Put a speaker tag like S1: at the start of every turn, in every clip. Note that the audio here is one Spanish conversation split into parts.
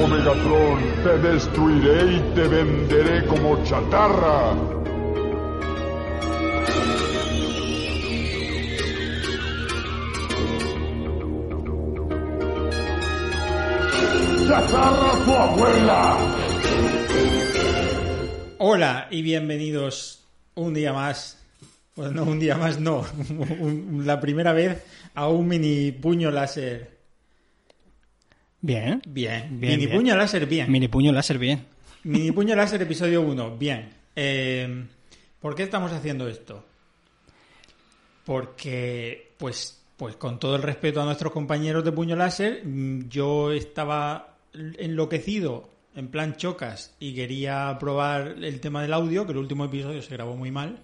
S1: Viejo, Megatron. Te destruiré y te venderé como chatarra. ¡Chatarra tu abuela!
S2: Hola y bienvenidos un día más. Bueno, no, un día más no. La primera vez a un mini puño láser.
S3: Bien.
S2: Bien.
S3: Bien,
S2: mini
S3: bien.
S2: puño láser, bien.
S3: Mini puño láser, bien.
S2: Mini puño láser, episodio 1, bien. Eh, ¿Por qué estamos haciendo esto? Porque, pues, pues con todo el respeto a nuestros compañeros de puño láser, mm, yo estaba enloquecido, en plan chocas, y quería probar el tema del audio, que el último episodio se grabó muy mal.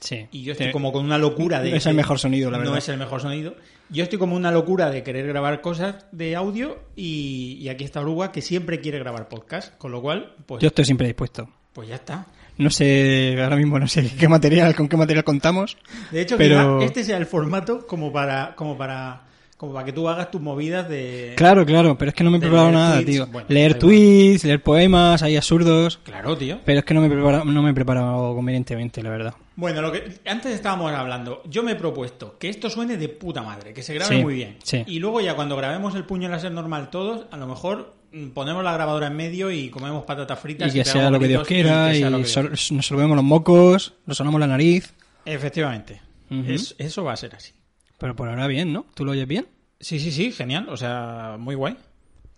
S3: Sí.
S2: Y yo estoy como con una locura de...
S3: No es el mejor sonido, la
S2: No
S3: verdad.
S2: es el mejor sonido. Yo estoy como una locura de querer grabar cosas de audio y, y aquí está Uruguay que siempre quiere grabar podcast, con lo cual, pues,
S3: Yo estoy siempre dispuesto.
S2: pues ya está.
S3: No sé, ahora mismo no sé qué material, con qué material contamos.
S2: De hecho,
S3: Pero-
S2: este sea el formato como para, como para, como para que tú hagas tus movidas de...
S3: Claro, claro, pero es que no me he preparado nada,
S2: tweets.
S3: tío.
S2: Bueno,
S3: leer tweets, leer poemas, ahí absurdos.
S2: Claro, tío.
S3: Pero es que no me he preparado, no me he preparado convenientemente, la verdad.
S2: Bueno, lo que antes estábamos hablando, yo me he propuesto que esto suene de puta madre, que se grabe
S3: Sí,
S2: muy bien.
S3: sí.
S2: Y luego ya cuando grabemos el puño láser normal todos, a lo mejor mm, ponemos la grabadora en medio y comemos patatas fritas
S3: Y que
S2: pegamos
S3: sea lo que Dios
S2: y
S3: quiera,
S2: que
S3: y,
S2: sea lo que Dios
S3: sor-
S2: quiera.
S3: nos solvemos los mocos, nos sonamos la nariz.
S2: Efectivamente. Es- eso va a ser así.
S3: Pero por ahora bien, ¿no? ¿Tú lo oyes bien?
S2: Sí, sí, sí, genial. O sea, muy guay.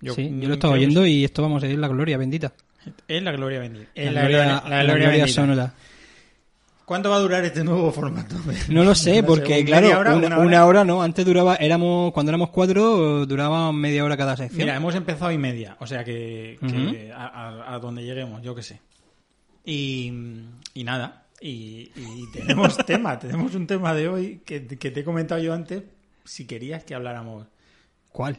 S3: sí,
S2: mm,
S3: yo lo estaba
S2: creo que
S3: oyendo y esto vamos a ir la gloria bendita.
S2: sí. Es la gloria bendita. Es
S3: la, gloria,
S2: la gloria
S3: sonora.
S2: ¿Cuánto va a durar este nuevo formato?
S3: No lo sé, porque
S2: ¿media
S3: claro,
S2: hora,
S3: una, una hora? no. Antes duraba, éramos, cuando éramos cuatro, duraba media hora cada sección.
S2: Mira, hemos empezado y media, o sea que, a, a- a donde lleguemos, yo qué sé. Y, y nada, y, y tenemos tema, tenemos un tema de hoy que, que te he comentado yo antes, si querías que habláramos,
S3: ¿Cuál?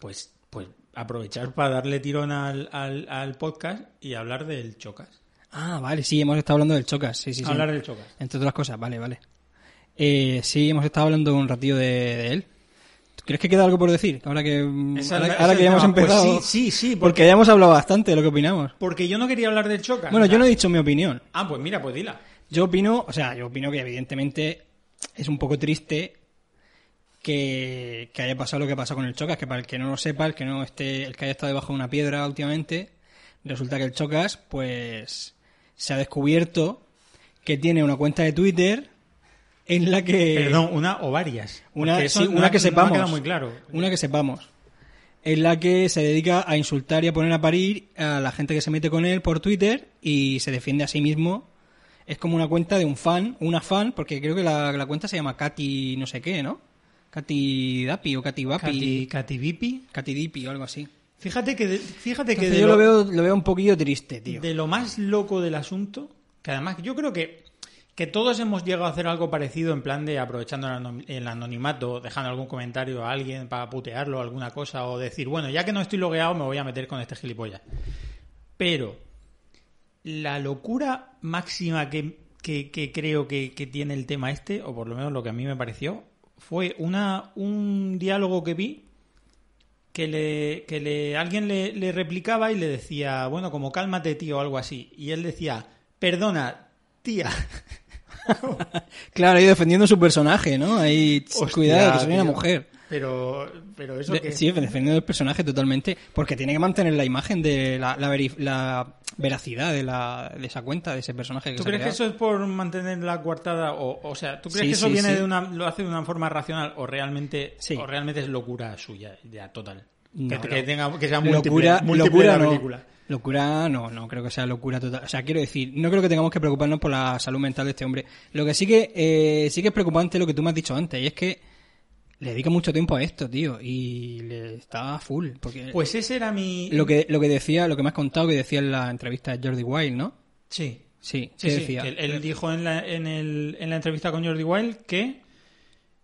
S2: pues, pues aprovechar para darle tirón al, al, al podcast y hablar del Chocas.
S3: Ah, vale, sí, hemos estado hablando del Chocas, sí, sí, sí.
S2: Hablar del Chocas.
S3: Entre otras cosas, vale, vale. Eh, sí, hemos estado hablando un ratillo de, de él. ¿Crees que queda algo por decir? Ahora que,
S2: es
S3: ahora,
S2: el-
S3: ahora
S2: ese
S3: que ya hemos.
S2: Pues
S3: empezado.
S2: sí, sí, sí,
S3: porque...
S2: porque-
S3: ya hemos hablado bastante de lo que opinamos.
S2: Porque yo no quería hablar del Chocas.
S3: Bueno,
S2: o sea-
S3: yo no he dicho mi opinión.
S2: Ah, pues mira, pues dila.
S3: Yo opino, o sea, yo opino que evidentemente es un poco triste que, que haya pasado lo que pasó con el Chocas, que para el que no lo sepa, el que no esté, el que haya estado debajo de una piedra últimamente, resulta que el Chocas, pues, se ha descubierto que tiene una cuenta de Twitter en la que
S2: Perdón, una o varias.
S3: una, sí, una que sepamos.
S2: muy claro.
S3: Una que sepamos. En la que se dedica a insultar y a poner a parir a la gente que se mete con él por Twitter y se defiende a sí mismo. Es como una cuenta de un fan, una fan, porque creo que la, la cuenta se llama Katy no sé qué, ¿no? Katy Dapi o Katy Vapi.
S2: Katy Vipi.
S3: Katy Dipi o algo así.
S2: Fíjate que, de- fíjate que
S3: Entonces yo
S2: lo,
S3: lo veo, lo veo un poquillo triste, tío.
S2: de lo más loco del asunto, que además yo creo que, que todos hemos llegado a hacer algo parecido en plan de aprovechando el anonimato, dejando algún comentario a alguien para putearlo o alguna cosa, o decir, bueno, ya que no estoy logueado me voy a meter con este gilipollas. Pero la locura máxima que, que- que creo que, que tiene el tema este, o por lo menos lo que a mí me pareció, fue una, un diálogo que vi que le, que le alguien le, le replicaba y le decía, bueno, como cálmate, tío, o algo así. Y él decía, perdona, tía.
S3: Claro, ahí defendiendo su personaje, ¿no? Ahí,
S2: Hostia,
S3: cuidado, que soy una mujer.
S2: Pero, pero eso
S3: De-
S2: que...
S3: Sí, defendiendo el personaje totalmente, porque tiene que mantener la imagen de la, la, veri- la veracidad de, la, de esa cuenta, de ese personaje que
S2: ¿Tú
S3: se ha
S2: crees que eso es por mantener la coartada? O, o sea, ¿tú crees
S3: Sí,
S2: que eso
S3: sí,
S2: viene
S3: sí.
S2: de una, lo hace de una forma racional o realmente,
S3: Sí.
S2: o realmente es locura suya, ya total?
S3: No,
S2: que,
S3: no.
S2: que tenga, que sea múltiple,
S3: locura,
S2: múltiple
S3: locura
S2: la
S3: no.
S2: película.
S3: Locura no, no creo que sea locura total. O sea, quiero decir, no creo que tengamos que preocuparnos por la salud mental de este hombre. Lo que sí que eh, sí que es preocupante lo que tú me has dicho antes, y es que le dedica mucho tiempo a esto, tío, y le está full. Porque
S2: Pues ese era mi...
S3: lo que lo que decía, lo que me has contado que decía en la entrevista de Jordi Wild, ¿no?
S2: Sí,
S3: Sí,
S2: Sí,
S3: ¿qué
S2: sí,
S3: decía?
S2: que él, él dijo en la, en, el, en la entrevista con Jordi Wild que,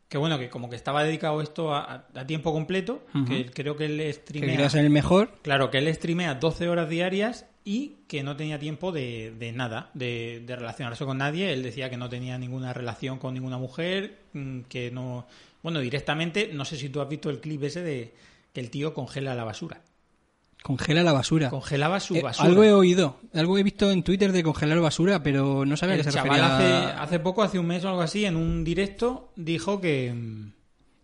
S2: que bueno, que como que estaba dedicado esto a, tiempo completo, que él- creo que él
S3: que
S2: streamea,
S3: quería ser el mejor.
S2: claro, que él streamea 12 horas diarias y que no tenía tiempo de, de nada, de, de relacionarse con nadie. Él decía que no tenía ninguna relación con ninguna mujer, mm, que no... Bueno, directamente, no sé si tú has visto el clip ese de que el tío congela la basura.
S3: Congela la basura.
S2: Congelaba su
S3: Eh,
S2: basura.
S3: algo he oído, algo he visto en Twitter de congelar basura, pero no sabía
S2: El
S3: que se
S2: chaval
S3: refería
S2: hace, hace poco, hace un mes o algo así, en un directo, dijo que...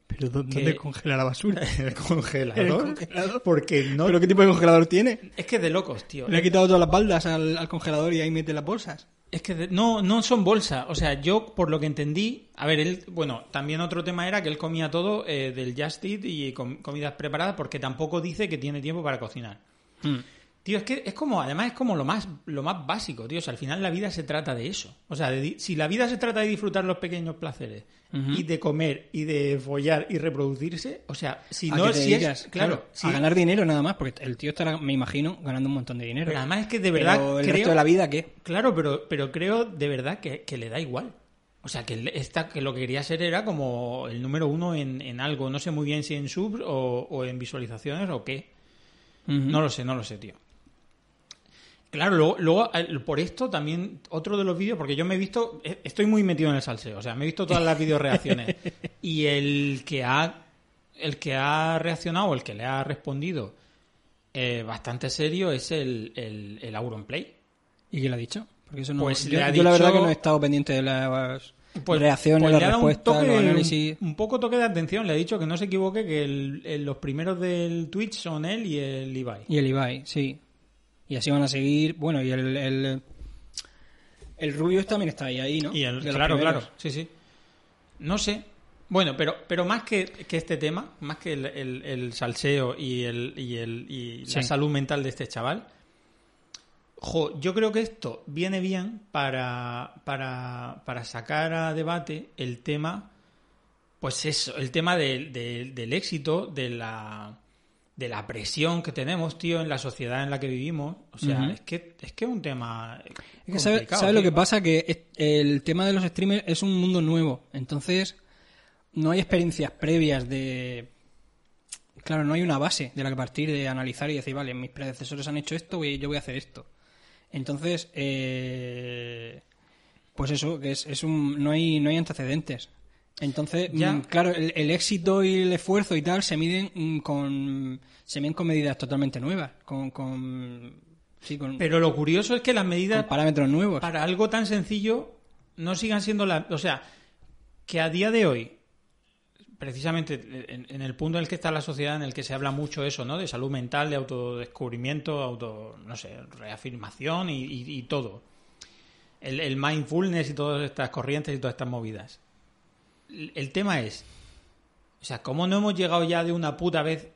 S3: ¿Pero dónde
S2: que-
S3: congela la basura?
S2: el congelador.
S3: ¿El congelador?
S2: Porque no...
S3: ¿Pero qué tipo de congelador tiene?
S2: Es que de locos, tío.
S3: Le ha quitado todas las baldas al, al congelador y ahí mete las bolsas.
S2: Es que no, no son bolsas. O sea, yo, por lo que entendí... A ver, él... Bueno, también otro tema era que él comía todo eh, del Just Eat y com- comidas preparadas porque tampoco dice que tiene tiempo para cocinar.
S3: Hmm.
S2: Tío, es que es como, además es como lo más, lo más básico, tío. O sea, al final la vida se trata de eso. O sea, de si la vida se trata de disfrutar los pequeños placeres y de comer y de follar y reproducirse, o sea, si
S3: ¿A
S2: no, si
S3: dedicas?
S2: es, claro, si-
S3: a ganar dinero nada más, porque el tío estará, me imagino, ganando un montón de dinero.
S2: pero además es que de verdad
S3: Pero el
S2: creo,
S3: resto de la vida, ¿qué?
S2: claro, pero, pero creo de verdad que, que le da igual. O sea, que, él está, que lo que quería ser era como el número uno en, en algo. No sé muy bien si en subs o, o en visualizaciones o qué. No lo sé, no lo sé, tío. Claro, luego, luego, eh, por esto también otro de los vídeos, porque yo me he visto, eh, estoy muy metido en el salseo, o sea, me he visto todas las videoreacciones y el que ha, el que ha reaccionado, el que le ha respondido eh, bastante serio es el, el, el Auronplay.
S3: ¿Y qué le ha dicho? Porque eso no...
S2: Pues
S3: yo,
S2: le ha
S3: yo la verdad
S2: dicho-
S3: que no he estado pendiente de las
S2: Pues-
S3: reacciones,
S2: pues
S3: las
S2: un
S3: respuestas,
S2: toque-
S3: los
S2: un-
S3: análisis...
S2: Un, poco toque de atención, le ha dicho que no se equivoque, que el- el- los primeros del Twitch son él y el Ibai.
S3: Y el Ibai, sí. Y así van a seguir. Bueno, y el... El, el Rubius también está ahí, ahí ¿no?
S2: Y el- claro, claro, sí, sí. No sé. Bueno, pero, pero más que, que este tema, más que el, el- el salseo y, el, y, el, y la salud mental de este chaval, jo, yo creo que esto viene bien para, para, para sacar a debate el tema, pues eso, el tema del éxito, de la, de la presión que tenemos, tío, en la sociedad en la que vivimos. O sea, es que es que es un tema.
S3: Es que ¿sabes sabe lo que pasa? Que el tema de los streamers es un mundo nuevo. Entonces, no hay experiencias previas de... Claro, no hay una base de la que partir de analizar y decir, vale, mis predecesores han hecho esto, yo voy a hacer esto. Entonces, eh, pues eso, que es, es un, no, hay, no hay antecedentes. Entonces,
S2: Ya.
S3: mm, claro, el, el éxito y el esfuerzo y tal se miden mm, con se miden con medidas totalmente nuevas, con, con sí, con,
S2: Pero lo curioso es que las medidas
S3: parámetros nuevos.
S2: para algo tan sencillo no sigan siendo las... O sea, que a día de hoy, precisamente en, en el punto en el que está la sociedad, en el que se habla mucho eso, ¿no? De salud mental, de autodescubrimiento, auto, no sé, reafirmación y, y- y todo. El, el mindfulness y todas estas corrientes y todas estas movidas. El, tema es, o sea, ¿cómo no hemos llegado ya de una puta vez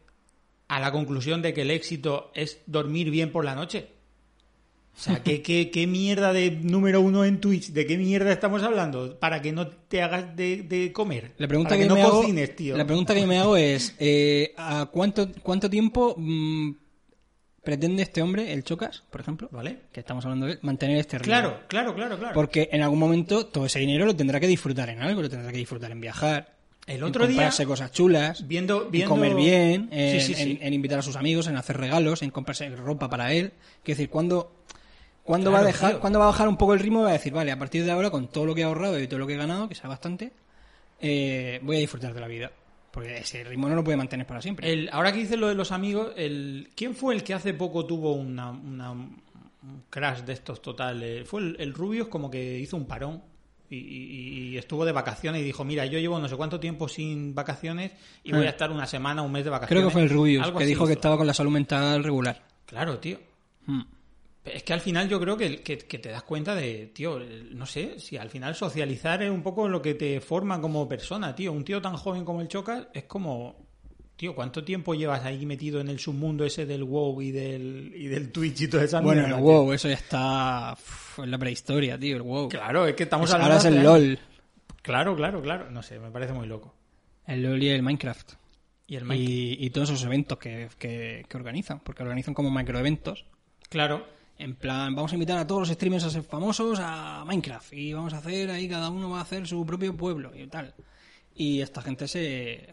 S2: a la conclusión de que el éxito es dormir bien por la noche? O sea, ¿qué, qué, qué mierda de número uno en Twitch? ¿De qué mierda estamos hablando? Para que no te hagas de, de comer.
S3: La pregunta
S2: Para
S3: que,
S2: que, no
S3: me hago,
S2: cocines, tío.
S3: la pregunta que me hago es eh, ¿a cuánto cuánto tiempo mm, pretende este hombre, el Chocas, por ejemplo,
S2: ¿Vale?
S3: que estamos hablando de él, mantener este ritmo?
S2: Claro, claro, claro, claro.
S3: Porque en algún momento todo ese dinero lo tendrá que disfrutar en algo, lo tendrá que disfrutar en viajar,
S2: El
S3: en
S2: otro día,
S3: comprarse cosas chulas,
S2: viendo,
S3: en comer bien, en,
S2: Sí, sí, sí.
S3: en- en invitar a sus amigos, en hacer regalos, en comprarse ropa para él. Quiero decir, ¿cuándo, ¿cuándo,
S2: Claro,
S3: va a dejar,
S2: tío.
S3: ¿cuándo va a bajar un poco el ritmo y va a decir, vale, a partir de ahora, con todo lo que he ahorrado y todo lo que he ganado, que sea bastante, eh, voy a disfrutar de la vida? Porque ese ritmo no lo puede mantener para siempre.
S2: El, ahora que dices lo de los amigos, el, ¿quién fue el que hace poco tuvo una, una- un crash de estos totales? Fue el, el Rubius como que hizo un parón y, y- y estuvo de vacaciones y dijo, mira, yo llevo no sé cuánto tiempo sin vacaciones y voy
S3: Ah.
S2: a estar una semana, un mes de vacaciones.
S3: Creo que fue el Rubius,
S2: Algo
S3: que dijo que estaba con la salud mental regular.
S2: Claro, tío.
S3: Hmm.
S2: Es que al final yo creo que, que- que te das cuenta de, tío, no sé, si al final socializar es un poco lo que te forma como persona, tío. Un tío tan joven como el Chocas es como, tío, ¿cuánto tiempo llevas ahí metido en el submundo ese del WoW y del, y del Twitch y esa
S3: Bueno, el
S2: tío?
S3: WoW, eso ya está uf, en la prehistoria, tío, el WoW.
S2: Claro, es que estamos
S3: Pues
S2: hablando
S3: ahora es el. LOL,
S2: Claro, claro, claro. No sé, me parece muy loco.
S3: el LOL y el Minecraft.
S2: Y el Minecraft.
S3: Y, y todos esos eventos que, que- que organizan, porque organizan como microeventos.
S2: Claro.
S3: En plan, vamos a invitar a todos los streamers a ser famosos a Minecraft y vamos a hacer ahí, cada uno va a hacer su propio pueblo y tal. Y esta gente se.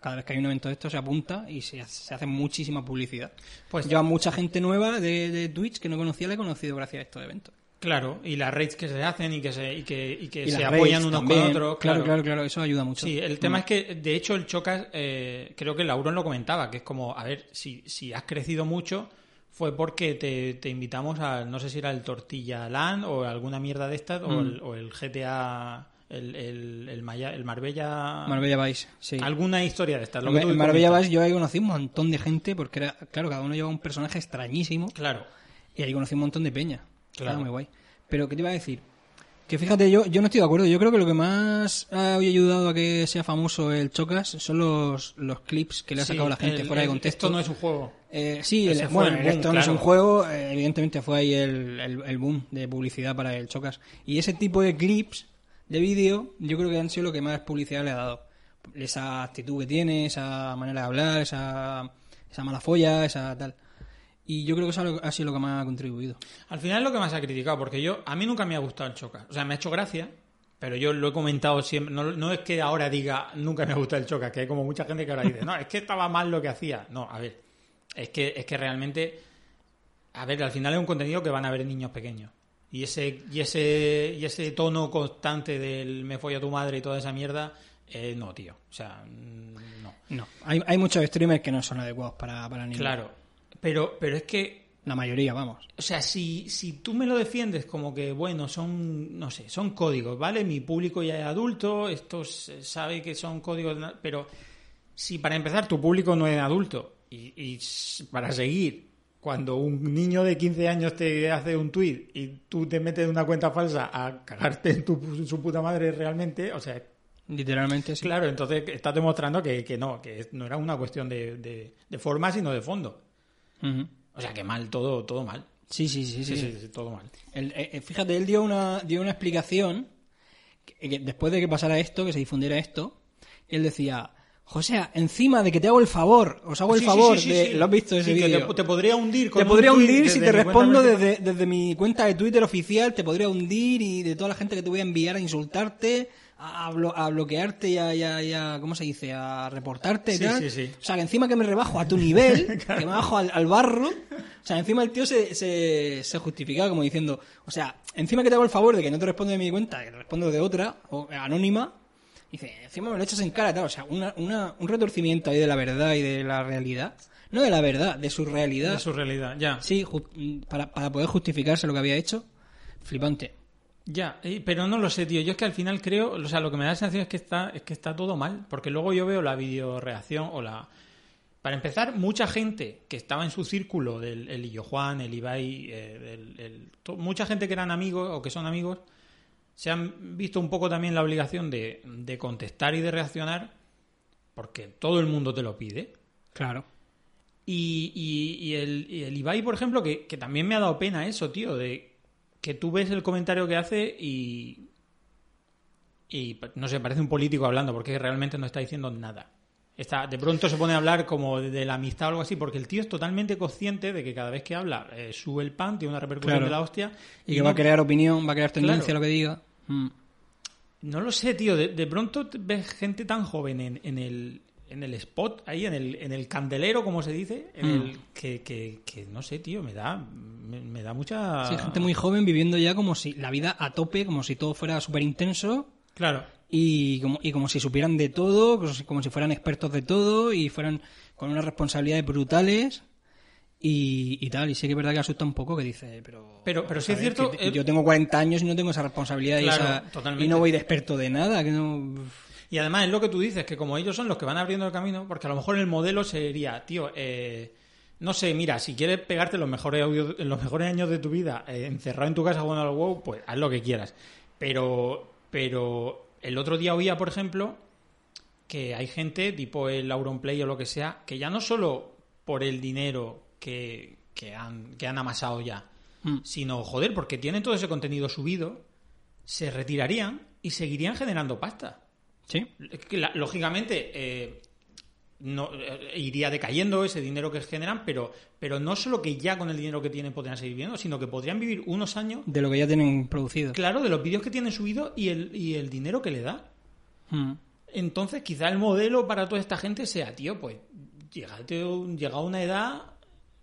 S3: Cada vez que hay un evento de esto se apunta y se, se hace muchísima publicidad.
S2: Pues
S3: Yo a mucha gente nueva de, de Twitch que no conocía la he conocido gracias a estos eventos.
S2: Claro, y las raids que se hacen y que se, y que, y que
S3: Y
S2: se apoyan unos
S3: también.
S2: con otros.
S3: Claro, claro, claro, eso ayuda mucho.
S2: Sí, el tema es que, de hecho, el Chocas, eh, creo que Lauron lo comentaba, que es como, a ver, si, si has crecido mucho, fue porque te, te invitamos a, no sé si era el Tortilla Land o alguna mierda de estas, o,
S3: Mm.
S2: el, o el GTA, el, el, el, Maya- el Marbella...
S3: Marbella Vice, sí.
S2: Alguna historia de estas. Lo que
S3: en Marbella. Vice yo ahí conocí un montón de gente porque era, claro, cada uno llevaba un personaje extrañísimo
S2: Claro.
S3: y ahí conocí un montón de peña.
S2: Claro.
S3: Era muy guay. Pero, ¿qué te iba a decir? Que fíjate, yo, yo no estoy de acuerdo. Yo creo que lo que más ha ayudado a que sea famoso el Chocas son los, los clips que le ha
S2: Sí,
S3: sacado la gente
S2: el-
S3: fuera de contexto.
S2: Esto no es un juego.
S3: Eh, sí, el- bueno,
S2: el boom,
S3: esto no es un juego, eh, evidentemente fue ahí el, el- el boom de publicidad para el Chocas. Y ese tipo de clips de vídeo, yo creo que han sido lo que más publicidad le ha dado. Esa actitud que tiene, esa manera de hablar, esa, esa mala folla, esa tal. Y yo creo que eso ha sido lo que más ha contribuido.
S2: Al final es lo que más ha criticado, porque yo, a mí nunca me ha gustado el Chocas. O sea, me ha hecho gracia, pero yo lo he comentado siempre. No, no es que ahora diga nunca me ha gustado el Chocas, que hay como mucha gente que ahora dice, no, es que estaba mal lo que hacía. No, a ver, es que, es que realmente, a ver, al final es un contenido que van a ver niños pequeños. Y ese, y ese, y ese tono constante del me folla tu madre y toda esa mierda, eh, no, tío. O sea, mm, no.
S3: No, hay, hay muchos streamers que no son adecuados para, para niños.
S2: Claro. Pero, pero es que
S3: La mayoría, vamos.
S2: O sea, si, si tú me lo defiendes como que, bueno, son, no sé, son códigos, ¿vale? Mi público ya es adulto, esto sabe que son códigos, pero si para empezar tu público no es adulto y, para seguir, cuando un niño de 15 años te hace un tweet y tú te metes en una cuenta falsa a cagarte en, tu, en su puta madre realmente, o sea,
S3: Literalmente, sí.
S2: claro, entonces estás demostrando que, que no, que no era una cuestión de, de, de forma, sino de fondo. O sea, que mal, todo, todo mal.
S3: Sí, sí, sí, sí.
S2: Sí,
S3: sí.
S2: sí, sí, todo mal.
S3: El- eh, eh, fíjate, él dio una, dio una explicación que, que después de que pasara esto, que se difundiera esto, él decía, José, encima de que te hago el favor, os hago el
S2: Sí,
S3: favor
S2: sí, sí,
S3: de... ¿Lo has visto ese vídeo?
S2: te, te podría hundir con
S3: Te podría hundir si te respondo desde, desde mi cuenta de Twitter oficial, te podría hundir y de toda la gente que te voy a enviar a insultarte, a, a blo- a bloquearte y a, y a- y a- ¿cómo se dice? A reportarte y
S2: Sí,
S3: tal.
S2: sí, sí.
S3: O sea, que encima que me rebajo a tu nivel, que me bajo al, al barro, o sea, encima el tío se, se, se justificaba como diciendo, o sea, encima que te hago el favor de que no te respondo de mi cuenta, que te respondo de otra, o anónima, dice, encima me lo echas en cara, tal, o sea, una, una, un retorcimiento ahí de la verdad y de la realidad. No de la verdad, de su realidad.
S2: de su realidad, ya.
S3: Sí, para, para poder justificarse lo que había hecho. Flipante.
S2: Ya, pero no lo sé, tío. Yo es que al final creo, o sea, lo que me da la sensación es que está, es que está todo mal, porque luego yo veo la videoreacción o la. Para empezar, mucha gente que estaba en su círculo, del el Illo Juan, el Ibai, eh, el- mucha gente que eran amigos o que son amigos, se han visto un poco también la obligación de, de contestar y de reaccionar, porque todo el mundo te lo pide.
S3: Claro.
S2: Y, y- y el, y el Ibai, por ejemplo, que, que también me ha dado pena eso, tío, de que tú ves el comentario que hace y. Y no sé, parece un político hablando, porque realmente no está diciendo nada. Está, de pronto se pone a hablar como de, de la amistad o algo así, porque el tío es totalmente consciente de que cada vez que habla eh, sube el pan, tiene una repercusión
S3: Claro.
S2: de la hostia.
S3: Y, que
S2: no-
S3: va a crear opinión, va a crear tendencia
S2: Claro.
S3: lo que diga. Mm.
S2: No lo sé, tío. De, de pronto ves gente tan joven en, en el, en el spot, ahí en el, en el candelero, como se dice, en
S3: Mm.
S2: el, que, que, que no sé, tío, me da, me, me da mucha...
S3: Sí, gente muy joven viviendo ya como si la vida a tope, como si todo fuera súper intenso
S2: Claro.
S3: y como, y como si supieran de todo, como si, como si fueran expertos de todo y fueran con unas responsabilidades brutales y, y tal. Y sí que es verdad que asusta un poco que dice, pero...
S2: Pero- pero sí es cierto,
S3: que
S2: eh,
S3: yo tengo 40 años y no tengo esa responsabilidad
S2: Claro,
S3: y, esa-
S2: totalmente.
S3: y no voy de experto de nada, que no...
S2: Y además es lo que tú dices, que como ellos son los que van abriendo el camino, porque a lo mejor el modelo sería, tío, eh, no sé, mira, si quieres pegarte los mejores audios, los mejores años de tu vida eh, encerrado en tu casa jugando al WoW, pues haz lo que quieras. Pero, pero el otro día oía, por ejemplo, que hay gente, tipo el Auronplay o lo que sea, que ya no solo por el dinero que, que, han, que han amasado ya,
S3: Mm.
S2: sino, joder, porque tienen todo ese contenido subido, se retirarían y seguirían generando pasta.
S3: Sí,
S2: la- Lógicamente, eh, no, eh, iría decayendo ese dinero que generan, pero, pero no solo que ya con el dinero que tienen podrían seguir viviendo, sino que podrían vivir unos años,
S3: de lo que ya tienen producido.
S2: claro, de los vídeos que tienen subido y el, y el dinero que le da.
S3: Mm.
S2: Entonces, quizá el modelo para toda esta gente sea, tío, pues, llegate, llega a una edad,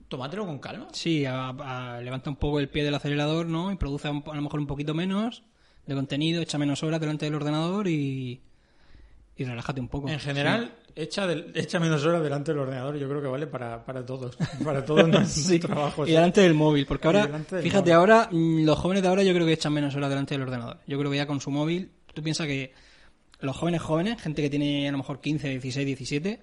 S2: tómatelo con calma.
S3: Sí, a- a- levanta un poco el pie del acelerador, ¿no? Y produce un a lo mejor un poquito menos de contenido, echa menos horas delante del ordenador y, y relájate un poco.
S2: En general, echa, echa menos horas delante del ordenador. Yo creo que vale para, para todos. Para todos nuestros
S3: Sí.
S2: trabajos.
S3: Y delante del móvil, porque ahora, fíjate,
S2: móvil.
S3: ahora mm, los jóvenes de ahora yo creo que echan menos horas delante del ordenador. Yo creo que ya con su móvil, tú piensas que los jóvenes jóvenes, gente que tiene a lo mejor 15, 16, 17,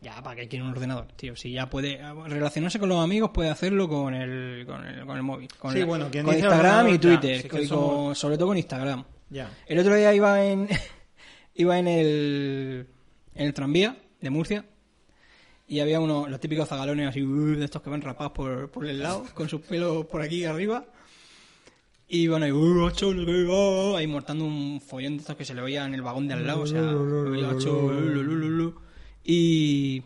S3: ya para qué quiere un ordenador, tío. Si ya puede relacionarse con los amigos, puede hacerlo con el, con el, con el móvil. Con,
S2: Sí,
S3: la-
S2: bueno,
S3: con Instagram y
S2: ya,
S3: Twitter,
S2: sí que
S3: y
S2: somos-
S3: con- sobre todo con Instagram.
S2: Ya.
S3: El otro día iba en iba en el en el tranvía de Murcia y había uno los típicos zagalones así uh, de estos que van rapados por, por el lado con sus pelos por aquí arriba y bueno y uh, ahí mortando un follón de estos que se le veía en el vagón de al lado o sea y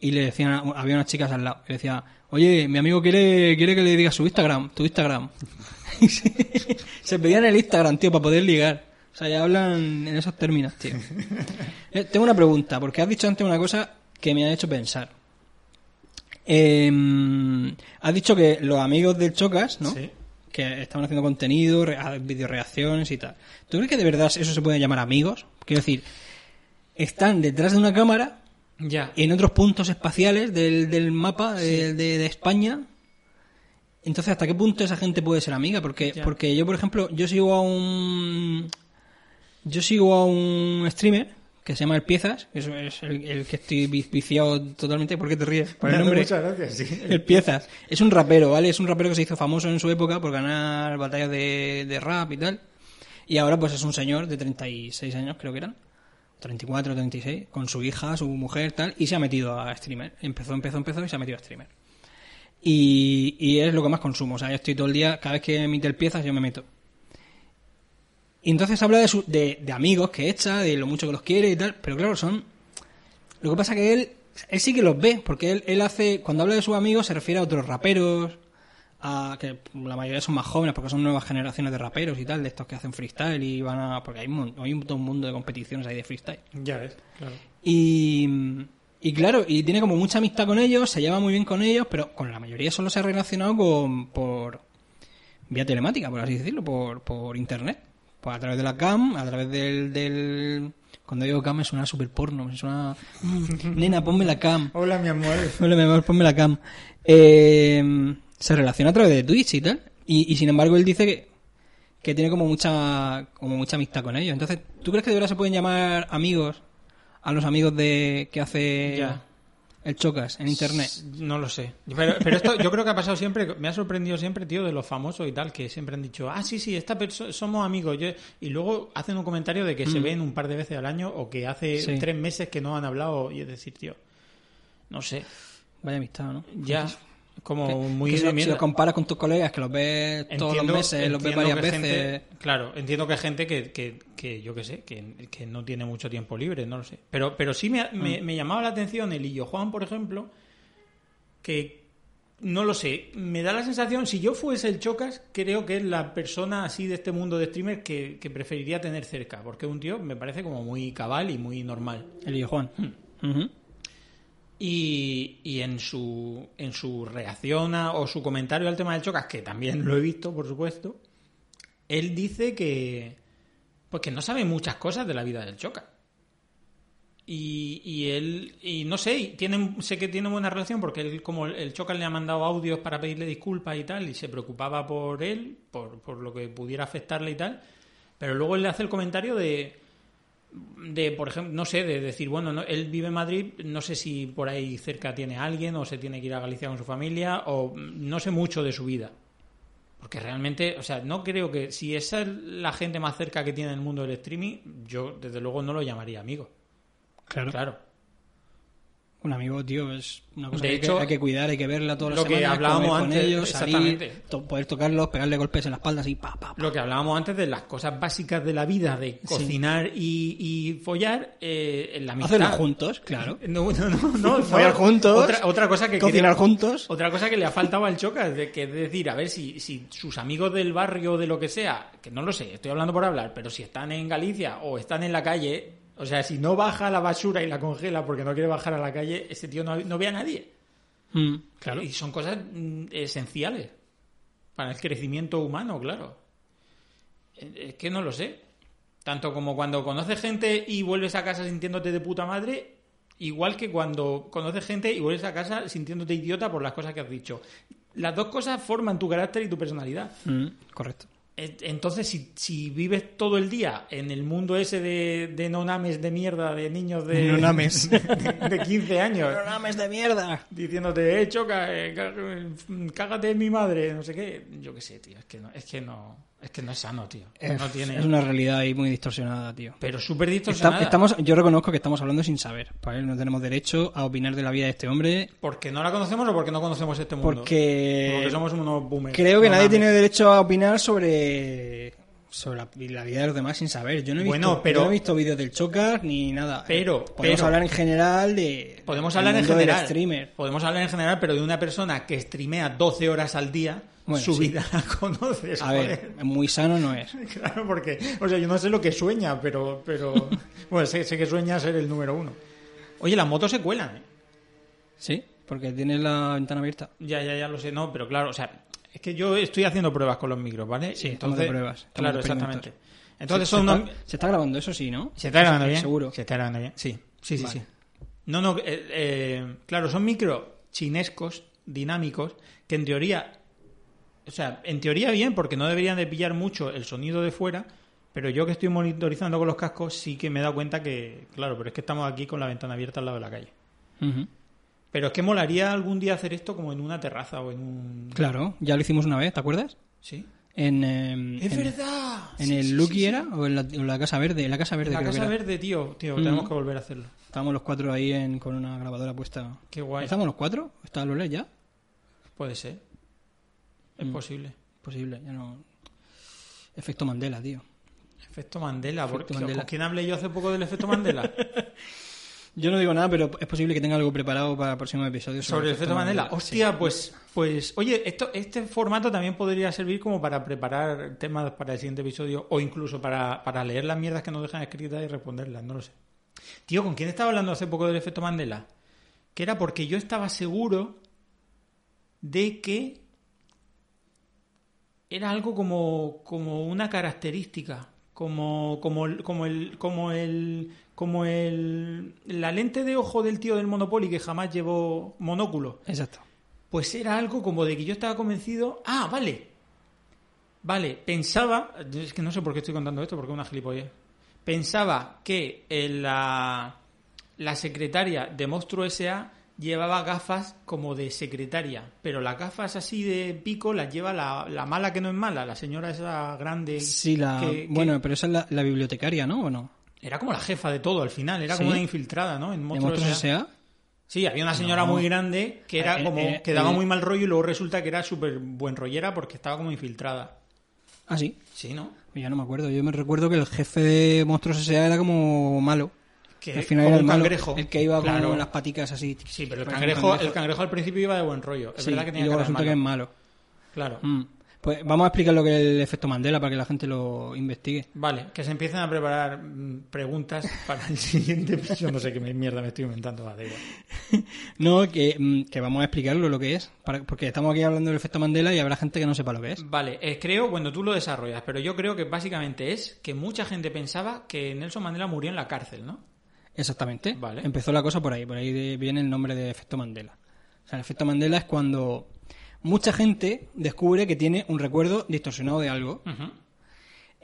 S3: y le decían a- había unas chicas al lado que le decía oye mi amigo quiere quiere que le digas su Instagram tu Instagram Y se- se pedían el Instagram tío para poder ligar o sea ya hablan en esos términos tío Eh, tengo una pregunta porque has dicho antes una cosa que me ha hecho pensar Eh, has dicho que los amigos del Chocas no
S2: Sí.
S3: que estaban haciendo contenido, re- a- videoreacciones y tal. ¿Tú crees que de verdad eso se puede llamar amigos? Quiero decir, están detrás de una cámara
S2: Ya.
S3: en otros puntos espaciales del, del mapa de, de- de España. Entonces, ¿hasta qué punto esa gente puede ser amiga? Porque,
S2: Ya.
S3: porque yo, por ejemplo, yo sigo a un. Yo sigo a un streamer que se llama El Piezas, que es, el, el que estoy vi- viciado totalmente. ¿Por qué te ríes? Por el nombre.
S2: Muchas gracias, sí.
S3: El Piezas. Es un rapero, ¿vale? Es un rapero que se hizo famoso en su época por ganar batallas de, de rap y tal. Y ahora pues es un señor de 36 años, creo que eran. 34, 36, con su hija, su mujer, tal, y se ha metido a streamer. Empezó, empezó, empezó y se ha metido a streamer. Y, y es lo que más consumo. O sea, yo estoy todo el día, cada vez que emite el piezas, yo me meto. Y entonces habla de, su- de, de amigos que echa, de lo mucho que los quiere y tal, pero claro, son... Lo que pasa que él, él sí que los ve, porque él, él hace, cuando habla de sus amigos se refiere a otros raperos, a que la mayoría son más jóvenes porque son nuevas generaciones de raperos y tal, de estos que hacen freestyle y van a... porque hay un, hay un, todo un mundo de competiciones ahí de freestyle.
S2: Ya ves, claro.
S3: Y, y claro, y tiene como mucha amistad con ellos, se lleva muy bien con ellos, pero con la mayoría solo se ha relacionado con, por vía telemática, por así decirlo, por, por internet. Pues a través de la cam, a través del... del cuando digo cam me suena súper porno, me suena... "Mm, nena, ponme la cam.
S2: Hola, mi amor.
S3: Hola, mi amor, ponme la cam. Eh, se relaciona a través de Twitch y tal. Y, y sin embargo él dice que, que tiene como mucha como mucha amistad con ellos. Entonces, ¿tú crees que de verdad se pueden llamar amigos a los amigos de que hace
S2: Ya.
S3: el Chocas en internet?
S2: No lo sé. Pero, pero esto yo creo que ha pasado siempre, me ha sorprendido siempre, tío, de los famosos y tal, que siempre han dicho, ah, sí, sí, esta persona, somos amigos. Yo- y luego hacen un comentario de que se ven un par de veces al año o que hace
S3: Mm. Sí.
S2: tres meses que no han hablado. Y es decir, tío, no sé,
S3: Vaya amistad, ¿no?
S2: ya, como muy
S3: que si, si lo comparas con tus colegas que los ves todos los meses, los ves varias veces.
S2: gente- claro, entiendo que hay gente que, que, que yo qué sé, que, que no tiene mucho tiempo libre, no lo sé. Pero, pero sí me, me,
S3: Mm.
S2: me llamaba la atención el Illo Juan, por ejemplo, que no lo sé, me da la sensación, si yo fuese el Chocas, creo que es la persona así de este mundo de streamers que, que preferiría tener cerca, porque un tío me parece como muy cabal y muy normal.
S3: El hijo Juan. Ujú.
S2: Y, y en su en su reacción o su comentario al tema del Chocas, que también lo he visto, por supuesto, él dice que pues que no sabe muchas cosas de la vida del Chocas. Y, y él, y no sé, y tienen, sé que tiene buena relación porque él, como el Chocas le ha mandado audios para pedirle disculpas y tal, y se preocupaba por él, por, por lo que pudiera afectarle y tal, pero luego él le hace el comentario de, de por ejemplo, no sé, de decir, bueno, no- él vive en Madrid, no sé si por ahí cerca tiene a alguien o se tiene que ir a Galicia con su familia o mm, no sé mucho de su vida. Porque realmente, o sea, no creo que si esa es la gente más cerca que tiene en el mundo del streaming, yo desde luego no lo llamaría amigo.
S3: Claro.
S2: Claro.
S3: Un amigo, tío, es una cosa
S2: De
S3: que,
S2: hecho,
S3: hay que cuidar, hay que verla todas
S2: lo
S3: las
S2: que
S3: semanas,
S2: hablábamos
S3: comer con
S2: antes,
S3: ellos, salir, to- poder tocarlos, pegarle golpes en la espalda así, pa, pa, pa.
S2: Lo que hablábamos antes de las cosas básicas de la vida, de cocinar y, y follar, eh, en la amistad.
S3: Hacerlo juntos, claro.
S2: No, no, no, no,
S3: Follar juntos,
S2: Otra, otra cosa que
S3: cocinar juntos.
S2: Otra cosa que le ha faltado al Chocas, de que es decir, a ver si, si sus amigos del barrio o de lo que sea, que no lo sé, estoy hablando por hablar, pero si están en Galicia o están en la calle, o sea, si no baja la basura y la congela porque no quiere bajar a la calle, ese tío no, no ve a nadie.
S3: Mm, claro.
S2: Y son cosas mm, esenciales para el crecimiento humano, claro. Eh, Es que no lo sé. Tanto como cuando conoces gente y vuelves a casa sintiéndote de puta madre, igual que cuando conoces gente y vuelves a casa sintiéndote idiota por las cosas que has dicho. Las dos cosas forman tu carácter y tu personalidad.
S3: Mm, correcto.
S2: Entonces, si, si vives todo el día en el mundo ese de, de nonames de mierda, de niños de,
S3: Nonames.
S2: de, de 15 años,
S3: ¡Programas de mierda!
S2: diciéndote, eh, choca, eh, eh, cágate en mi madre, no sé qué. Yo qué sé, tío, es que no es, que no, es, que no es sano, tío. no tiene...
S3: Es una realidad ahí muy distorsionada, tío.
S2: Pero súper
S3: Está-
S2: distorsionada.
S3: estamos, yo reconozco que estamos hablando sin saber. ¿vale? No tenemos derecho a opinar de la vida de este hombre
S2: ¿Porque no la conocemos o porque no conocemos este mundo?
S3: porque
S2: Porque somos unos boomers.
S3: creo que
S2: No
S3: nadie
S2: mames.
S3: tiene derecho a opinar sobre sobre la, la vida de los demás sin saber. Yo no he
S2: Bueno,
S3: visto,
S2: pero-
S3: yo no he visto vídeos del Chocas ni nada.
S2: Pero-
S3: podemos
S2: pero-
S3: hablar en general de
S2: Podemos hablar en general.
S3: streamer.
S2: Podemos hablar en general, pero de una persona que streamea 12 horas al día,
S3: Bueno,
S2: su
S3: sí.
S2: vida la conoces.
S3: A
S2: joder.
S3: ver, muy sano no es.
S2: Claro, porque, o sea, yo no sé lo que sueña, pero, pero, bueno, sé, sé que sueña ser el número uno. Oye, las motos se cuelan, ¿eh?
S3: Sí, porque tienes la ventana abierta.
S2: Ya, ya, ya lo sé, no, pero claro, o sea, es que yo estoy haciendo pruebas con los micros, ¿vale?
S3: Sí, de pruebas,
S2: Claro, exactamente. Entonces
S3: se,
S2: son
S3: se
S2: unos...
S3: está, se está grabando eso sí, ¿no?
S2: ¿Se está grabando bien?
S3: Seguro.
S2: Se está grabando bien, sí. Sí, sí,
S3: Vale.
S2: sí. No, no, eh, eh, claro, son micros chinescos, dinámicos, que en teoría, o sea, en teoría bien, porque no deberían de pillar mucho el sonido de fuera, pero yo que estoy monitorizando con los cascos sí que me he dado cuenta que, claro, pero es que estamos aquí con la ventana abierta al lado de la calle. Pero es que molaría algún día hacer esto como en una terraza o en un...
S3: Claro, ya lo hicimos una vez, ¿te acuerdas?
S2: Sí.
S3: En, eh,
S2: Es
S3: en-
S2: verdad.
S3: ¿En
S2: Sí,
S3: el
S2: sí,
S3: Lucky
S2: sí,
S3: era? ¿O en la, en la Casa Verde? En la Casa Verde,
S2: La
S3: creo
S2: Casa
S3: que era.
S2: Verde, tío, tío, tenemos que volver a hacerlo.
S3: Estábamos los cuatro ahí en, con una grabadora puesta.
S2: Qué guay.
S3: ¿Estamos los cuatro? ¿Está Lola ya?
S2: Puede ser. Es
S3: Mm.
S2: posible.
S3: Posible, ya no. Efecto Mandela, tío.
S2: Efecto Mandela.
S3: Efecto
S2: porque-
S3: Mandela.
S2: ¿Con quién hablé yo hace poco del efecto Mandela?
S3: Yo no digo nada, pero es posible que tenga algo preparado para el próximo episodio
S2: Sobre el efecto Mandela. Hostia, pues, pues, oye, esto, este formato también podría servir como para preparar temas para el siguiente episodio o incluso para, para leer las mierdas que nos dejan escritas y responderlas, no lo sé. Tío, ¿con quién estaba hablando hace poco del efecto Mandela? Que era porque yo estaba seguro de que era algo como, como una característica, como, como, el- como el, como el, como el, la lente de ojo del tío del Monopoly que jamás llevó monóculo.
S3: Exacto.
S2: Pues era algo como de que yo estaba convencido. Ah, vale. Vale, pensaba. Es que no sé por qué estoy contando esto, porque es una gilipollez. Pensaba que en la, la secretaria de Monstruo S.A. llevaba gafas como de secretaria, pero las gafas así de pico las lleva la, la mala que no es mala, la señora esa grande.
S3: Sí, la.
S2: que- que-
S3: Bueno, pero esa es la, la bibliotecaria, ¿no? ¿O no?
S2: Era como la jefa de todo al final, era
S3: ¿Sí?
S2: como una infiltrada, ¿no? En
S3: ¿De
S2: Monstruo
S3: Monstruos
S2: S.A..
S3: S.A.?
S2: Sí, había una señora
S3: No.
S2: muy grande que era
S3: Eh,
S2: como
S3: eh,
S2: que daba
S3: eh.
S2: muy mal rollo y luego resulta que era súper buen rollera porque estaba como infiltrada.
S3: Ah, sí.
S2: Sí, ¿no?
S3: Ya no me acuerdo. Yo me recuerdo que el jefe de Monstruos S.A. era como malo.
S2: Que
S3: Al final
S2: como
S3: era el
S2: un
S3: malo,
S2: cangrejo.
S3: El que iba
S2: Claro.
S3: con las paticas así.
S2: Sí, pero el cangrejo, el cangrejo al principio iba de buen rollo. Es
S3: Sí,
S2: verdad que
S3: y
S2: tenía
S3: luego
S2: cara de
S3: resulta que es
S2: malo. Claro.
S3: Mm. Pues vamos a explicar lo que es el efecto Mandela para que la gente lo investigue.
S2: Vale, que se empiecen a preparar mm, preguntas para el siguiente episodio. No sé qué mierda me estoy inventando. Va, da igual.
S3: No, que, mm, que vamos a explicarlo lo que es. para- porque estamos aquí hablando del efecto Mandela y habrá gente que no sepa lo que es.
S2: Vale, eh, creo, bueno, tú lo desarrollas, pero yo creo que básicamente es que mucha gente pensaba que Nelson Mandela murió en la cárcel, ¿no?
S3: Exactamente.
S2: Vale.
S3: Empezó la cosa por ahí. Por ahí de- viene el nombre de efecto Mandela. O sea, el efecto Mandela es cuando mucha gente descubre que tiene un recuerdo distorsionado de algo.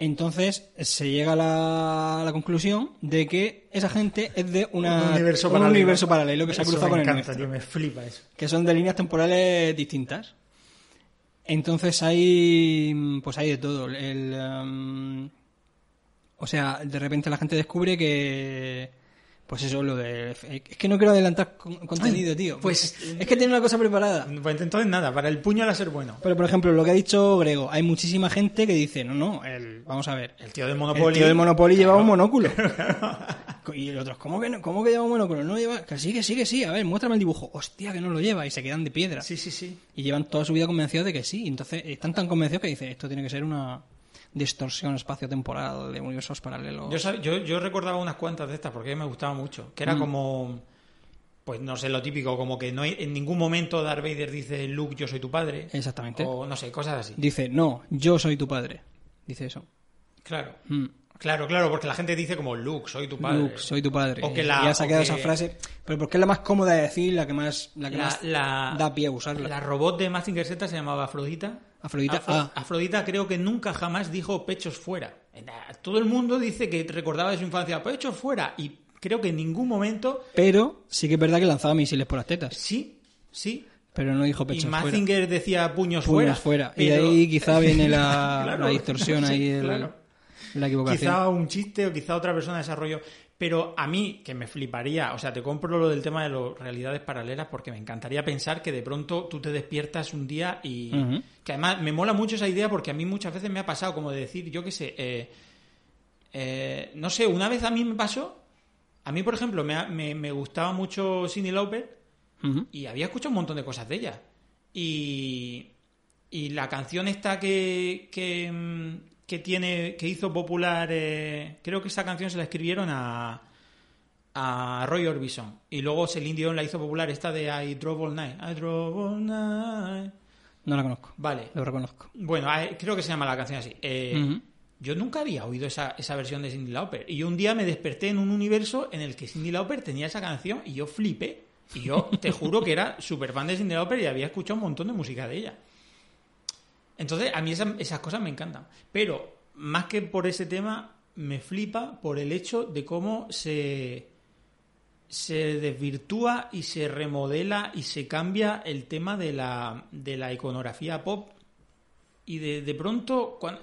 S3: Entonces se llega a la, a la conclusión de que esa gente es de una,
S2: un universo
S3: un
S2: paralelo,
S3: universo paralelo que se ha
S2: Eso
S3: cruzado
S2: me
S3: con el nuestro.
S2: tío, me flipa eso.
S3: que son de líneas temporales distintas. Entonces hay, pues hay de todo. El, um, o sea, de repente la gente descubre que, pues eso, lo de, es que no quiero adelantar con- contenido, tío.
S2: pues-
S3: es que tiene una cosa preparada.
S2: Pues entonces nada, para el puño a ser bueno.
S3: Pero por ejemplo, lo que ha dicho Grego, hay muchísima gente que dice, no, no, el, vamos a ver,
S2: El tío del
S3: el
S2: Monopoly.
S3: tío del Monopoly llevaba un monóculo. y los otros, ¿cómo que, no, ¿cómo que lleva un monóculo? No lleva, que sí, que sí, que sí. A ver, muéstrame el dibujo. Hostia, que no lo lleva. Y se quedan de piedra.
S2: Sí, sí, sí.
S3: Y llevan toda su vida convencidos de que sí. Entonces están tan convencidos que dicen, esto tiene que ser una distorsión espacio-temporal de universos paralelos.
S2: Yo, sab- yo, yo recordaba unas cuantas de estas porque a mí me gustaba mucho. Que era
S3: Mm.
S2: como. pues no sé, lo típico, como que no hay, en ningún momento Darth Vader dice Luke, yo soy tu padre.
S3: Exactamente.
S2: O no sé, cosas así.
S3: Dice, no, yo soy tu padre. Dice eso.
S2: Claro.
S3: Mm.
S2: Claro, claro, porque la gente dice como Luke, soy tu padre.
S3: Luke, soy tu padre.
S2: O que la-
S3: ya se ha quedado
S2: que-
S3: esa frase. Pero porque es la más cómoda de decir, la que más, la que
S2: La,
S3: más
S2: la-
S3: da pie a usarla.
S2: la robot de Mazinger Z se llamaba Afrodita.
S3: Afrodita,
S2: Afro-
S3: ah.
S2: Afrodita creo que nunca jamás dijo pechos fuera. Todo el mundo dice que recordaba de su infancia pechos fuera y creo que en ningún momento
S3: Pero sí que es verdad que lanzaba misiles por las tetas.
S2: sí, sí.
S3: Pero no dijo
S2: Y
S3: pechos fuera.
S2: Mazinger decía puños,
S3: Puños
S2: fuera.
S3: fuera. Y de ahí quizá viene la,
S2: Claro,
S3: la distorsión ahí, el-
S2: claro.
S3: la equivocación.
S2: Quizá un chiste o quizá otra persona desarrolló. Pero a mí, que me fliparía, o sea, te compro lo del tema de las realidades paralelas porque me encantaría pensar que de pronto tú te despiertas un día y. Que además me mola mucho esa idea porque a mí muchas veces me ha pasado como de decir, yo qué sé, eh, eh, no sé, una vez a mí me pasó. A mí, por ejemplo, me, me, me gustaba mucho Cindy Lauper y había escuchado un montón de cosas de ella. Y, y la canción esta que, que, mm, que tiene, que hizo popular, eh, creo que esa canción se la escribieron a, a Roy Orbison. Y luego Celine Dion la hizo popular, esta de I Drove All Night. I Drove All Night.
S3: No la conozco.
S2: Vale.
S3: Lo reconozco.
S2: Bueno, eh, creo que se llama la canción así. Eh. Yo nunca había oído esa, esa versión de Cindy Lauper. Y un día me desperté en un universo en el que Cindy Lauper tenía esa canción y yo flipé. Y yo te juro que era súper fan de Cindy Lauper y había escuchado un montón de música de ella. Entonces, a mí esas, esas cosas me encantan. Pero, más que por ese tema, me flipa por el hecho de cómo se, se desvirtúa y se remodela y se cambia el tema de la, de la iconografía pop y de, de pronto cuan-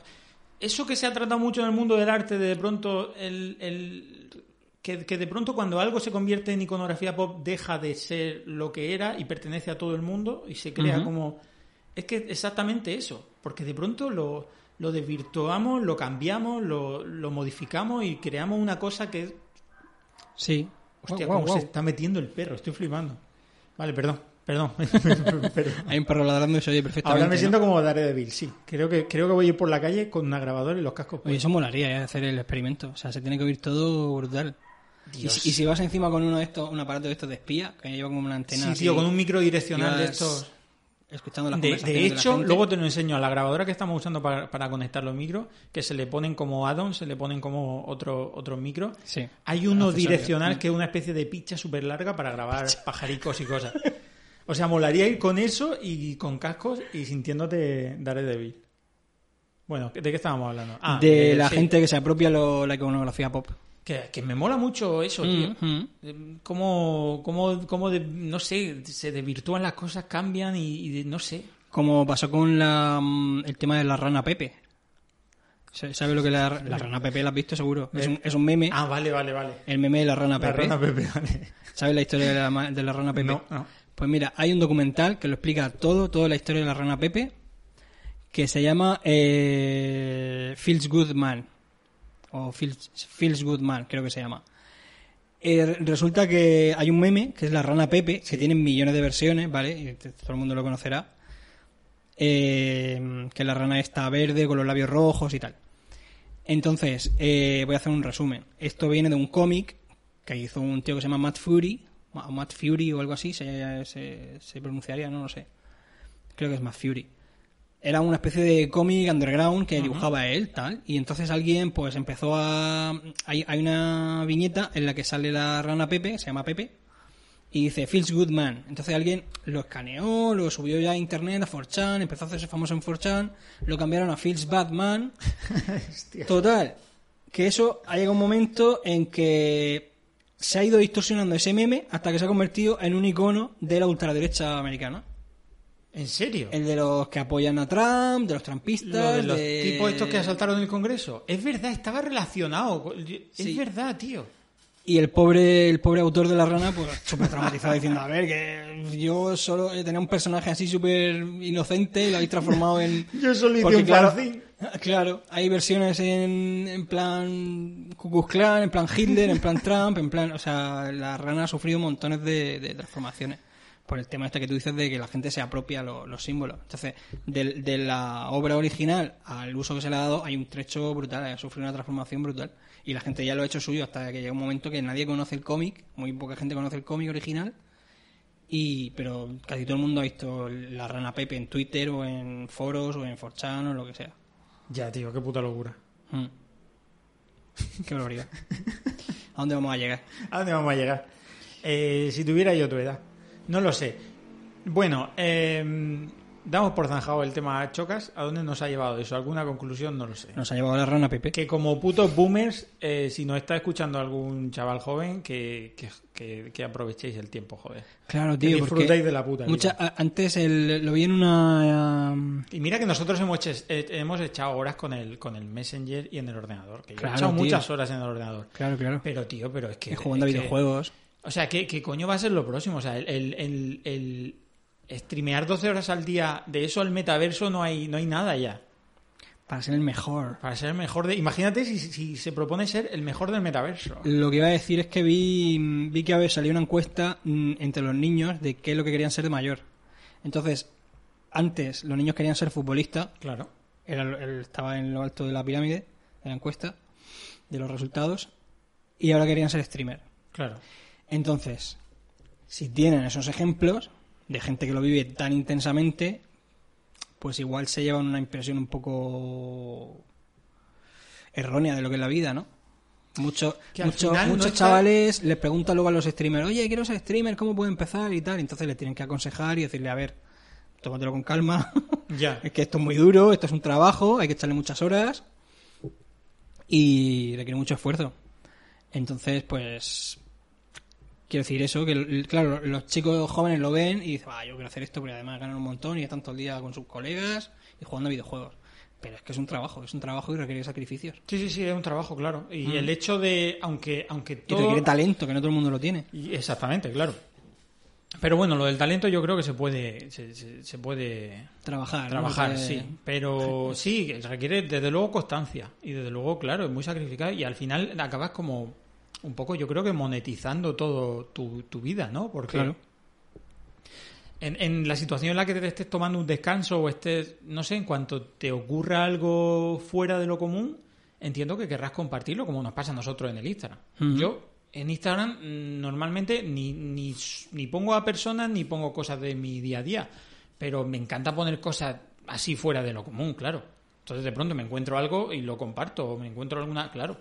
S2: eso que se ha tratado mucho en el mundo del arte de, de pronto el, el- que, que de pronto cuando algo se convierte en iconografía pop deja de ser lo que era y pertenece a todo el mundo y se crea como es que exactamente eso porque de pronto lo, lo desvirtuamos lo cambiamos lo, lo modificamos y creamos una cosa que
S3: Sí.
S2: hostia
S3: Guau,
S2: cómo se está metiendo el perro estoy flipando vale perdón perdón, Perdón.
S3: Hay un perro ladrando y se oye perfectamente.
S2: Ahora me
S3: ¿no?
S2: siento como Daredevil, sí. Creo que, creo que voy a ir por la calle con una grabadora y los cascos.
S3: Oye, eso molaría, ¿eh? hacer el experimento. O sea, se tiene que oír todo brutal. Y si, y si vas encima con uno de estos, un aparato de estos de espía, que lleva como una antena.
S2: Sí,
S3: así,
S2: tío, con un micro direccional de estos.
S3: Escuchando las
S2: De,
S3: conversaciones
S2: de
S3: la
S2: hecho,
S3: gente.
S2: luego te lo enseño a la grabadora que estamos usando para, para conectar los micros, que se le ponen como add-ons, se le ponen como otro, otros micros.
S3: Sí.
S2: Hay uno direccional que es una especie de picha súper larga para grabar pajaricos y cosas. O sea, molaría ir con eso y con cascos y sintiéndote Daredevil. Bueno, ¿de qué estábamos hablando? Ah,
S3: de
S2: eh,
S3: la
S2: sí,
S3: gente que se apropia lo- la iconografía pop.
S2: Que, que me mola mucho eso, tío.
S3: Mm, mm.
S2: Eh, Cómo, cómo, cómo de- no sé, se desvirtúan las cosas, cambian y, y de- no sé.
S3: Como pasó con la, mm, el tema de la rana Pepe. ¿Sabes lo que es la, la rana Pepe? ¿La has visto seguro? Es un, es un meme.
S2: Ah, vale, vale, vale.
S3: El meme de la rana
S2: La
S3: Pepe.
S2: rana Pepe, vale.
S3: ¿Sabes la historia de la, de la rana Pepe?
S2: No, no.
S3: Pues mira, hay un documental que lo explica todo, toda la historia de la rana Pepe, que se llama eh, Feels Good Man. O Feels, Feels Good Man, creo que se llama. Eh, resulta que hay un meme, que es la rana Pepe, que tiene millones de versiones, ¿vale? Y todo el mundo lo conocerá. Eh, que la rana está verde, con los labios rojos y tal. Entonces, eh, voy a hacer un resumen. Esto viene de un cómic que hizo un tío que se llama Matt Fury, o Matt Fury o algo así, se, se, se pronunciaría, no lo sé. Creo que es Matt Fury. Era una especie de cómic underground que dibujaba él, tal. Y entonces alguien, pues empezó a. Hay, hay una viñeta en la que sale la rana Pepe, se llama Pepe, y dice Feels Good Man. Entonces alguien lo escaneó, lo subió ya a internet, a 4chan, empezó a hacerse famoso en 4chan, lo cambiaron a Feels Bad Man. Total, que eso ha llegado un momento en que se ha ido distorsionando ese meme hasta que se ha convertido en un icono de la ultraderecha americana.
S2: ¿En serio?
S3: El de los que apoyan a Trump, de los
S2: Lo
S3: trampistas,
S2: de los
S3: de-
S2: tipos estos que asaltaron el Congreso. Es verdad, estaba relacionado. Es
S3: Sí.
S2: verdad, tío.
S3: Y el pobre, el pobre autor de la rana, pues súper traumatizado diciendo, a ver, que yo solo tenía un personaje así súper inocente y lo habéis transformado en...
S2: Yo solo hice un
S3: claro. Claro, hay versiones en, en plan Ku Klux Klan, en plan Hitler, en plan Trump, en plan... O sea, la rana ha sufrido montones de, de transformaciones por el tema este que tú dices de que la gente se apropia lo- los símbolos. Entonces, del- de, la obra original al uso que se le ha dado hay un trecho brutal, ha sufrido una transformación brutal. Y la gente ya lo ha hecho suyo hasta que llega un momento que nadie conoce el cómic, muy poca gente conoce el cómic original, Y, pero casi todo el mundo ha visto la rana Pepe en Twitter o en foros o en 4chan o lo que sea.
S2: Ya, tío, qué puta locura.
S3: Mm. Qué barbaridad. ¿A dónde vamos a llegar?
S2: ¿A dónde vamos a llegar? Eh, si tuviera yo tu edad. No lo sé. Bueno, eh, damos por zanjado el tema chocas. ¿A dónde nos ha llevado eso? ¿Alguna conclusión? No lo sé.
S3: Nos ha llevado la rana Pepe.
S2: Que como putos boomers, eh, si nos está escuchando algún chaval joven, que, que, que- que aprovechéis el tiempo, joder.
S3: Claro,
S2: Que
S3: tío,
S2: disfrutéis
S3: porque
S2: de la puta.
S3: mucha- antes el- lo vi en una... um,
S2: Y mira que nosotros hemos, hecho- eh, hemos echado horas con el, con el Messenger y en el ordenador. Que yo
S3: Claro,
S2: he echado
S3: tío.
S2: muchas horas en el ordenador.
S3: Claro, claro.
S2: Pero, tío, pero es que...
S3: Y jugando a
S2: es que-
S3: videojuegos.
S2: O sea, ¿qué, qué coño va a ser lo próximo? O sea, el, el, el- el streamear 12 horas al día, de eso al metaverso no hay, no hay nada ya.
S3: Para ser el mejor.
S2: Para ser el mejor de... Imagínate si, si se propone ser el mejor del metaverso.
S3: Lo que iba a decir es que vi, vi que había salido una encuesta mm, entre los niños de qué es lo que querían ser de mayor. Entonces, antes los niños querían ser futbolistas,
S2: Claro.
S3: él estaba en lo alto de la pirámide de la encuesta, de los resultados, y ahora querían ser streamer.
S2: Claro.
S3: Entonces, si tienen esos ejemplos de gente que lo vive tan intensamente, pues igual se llevan una impresión un poco errónea de lo que es la vida, ¿no? Mucho- mucho-
S2: no
S3: muchos
S2: está-
S3: chavales les preguntan luego a los streamers, oye, quiero ser streamer, ¿cómo puedo empezar? y tal. Entonces le tienen que aconsejar y decirle, a ver, tómatelo con calma,
S2: Ya.
S3: es que esto es muy duro, esto es un trabajo, hay que echarle muchas horas y requiere mucho esfuerzo. Entonces, pues, quiero decir eso, que claro, los chicos jóvenes lo ven y dicen, va, yo quiero hacer esto porque además ganan un montón y están todo el día con sus colegas y jugando a videojuegos. Pero es que es un trabajo, es un trabajo y requiere sacrificios.
S2: Sí, sí, sí, es un trabajo, claro. Y el hecho de, aunque, aunque
S3: Y
S2: todo...
S3: requiere talento, que no todo el mundo lo tiene.
S2: Y Exactamente, claro. Pero bueno, lo del talento yo creo que se puede, se, se- se puede
S3: Trabajar.
S2: trabajar, sí. Pero sí, requiere desde luego constancia. Y desde luego, claro, es muy sacrificado. Y al final acabas como un poco, yo creo que monetizando todo tu, tu vida, ¿no? Porque
S3: Claro.
S2: en, en la situación en la que te estés tomando un descanso o estés, no sé, en cuanto te ocurra algo fuera de lo común, entiendo que querrás compartirlo como nos pasa a nosotros en el Instagram. Yo en Instagram mm, normalmente ni, ni, ni pongo a personas ni pongo cosas de mi día a día, pero me encanta poner cosas así fuera de lo común, claro. Entonces de pronto me encuentro algo y lo comparto, o me encuentro alguna, claro.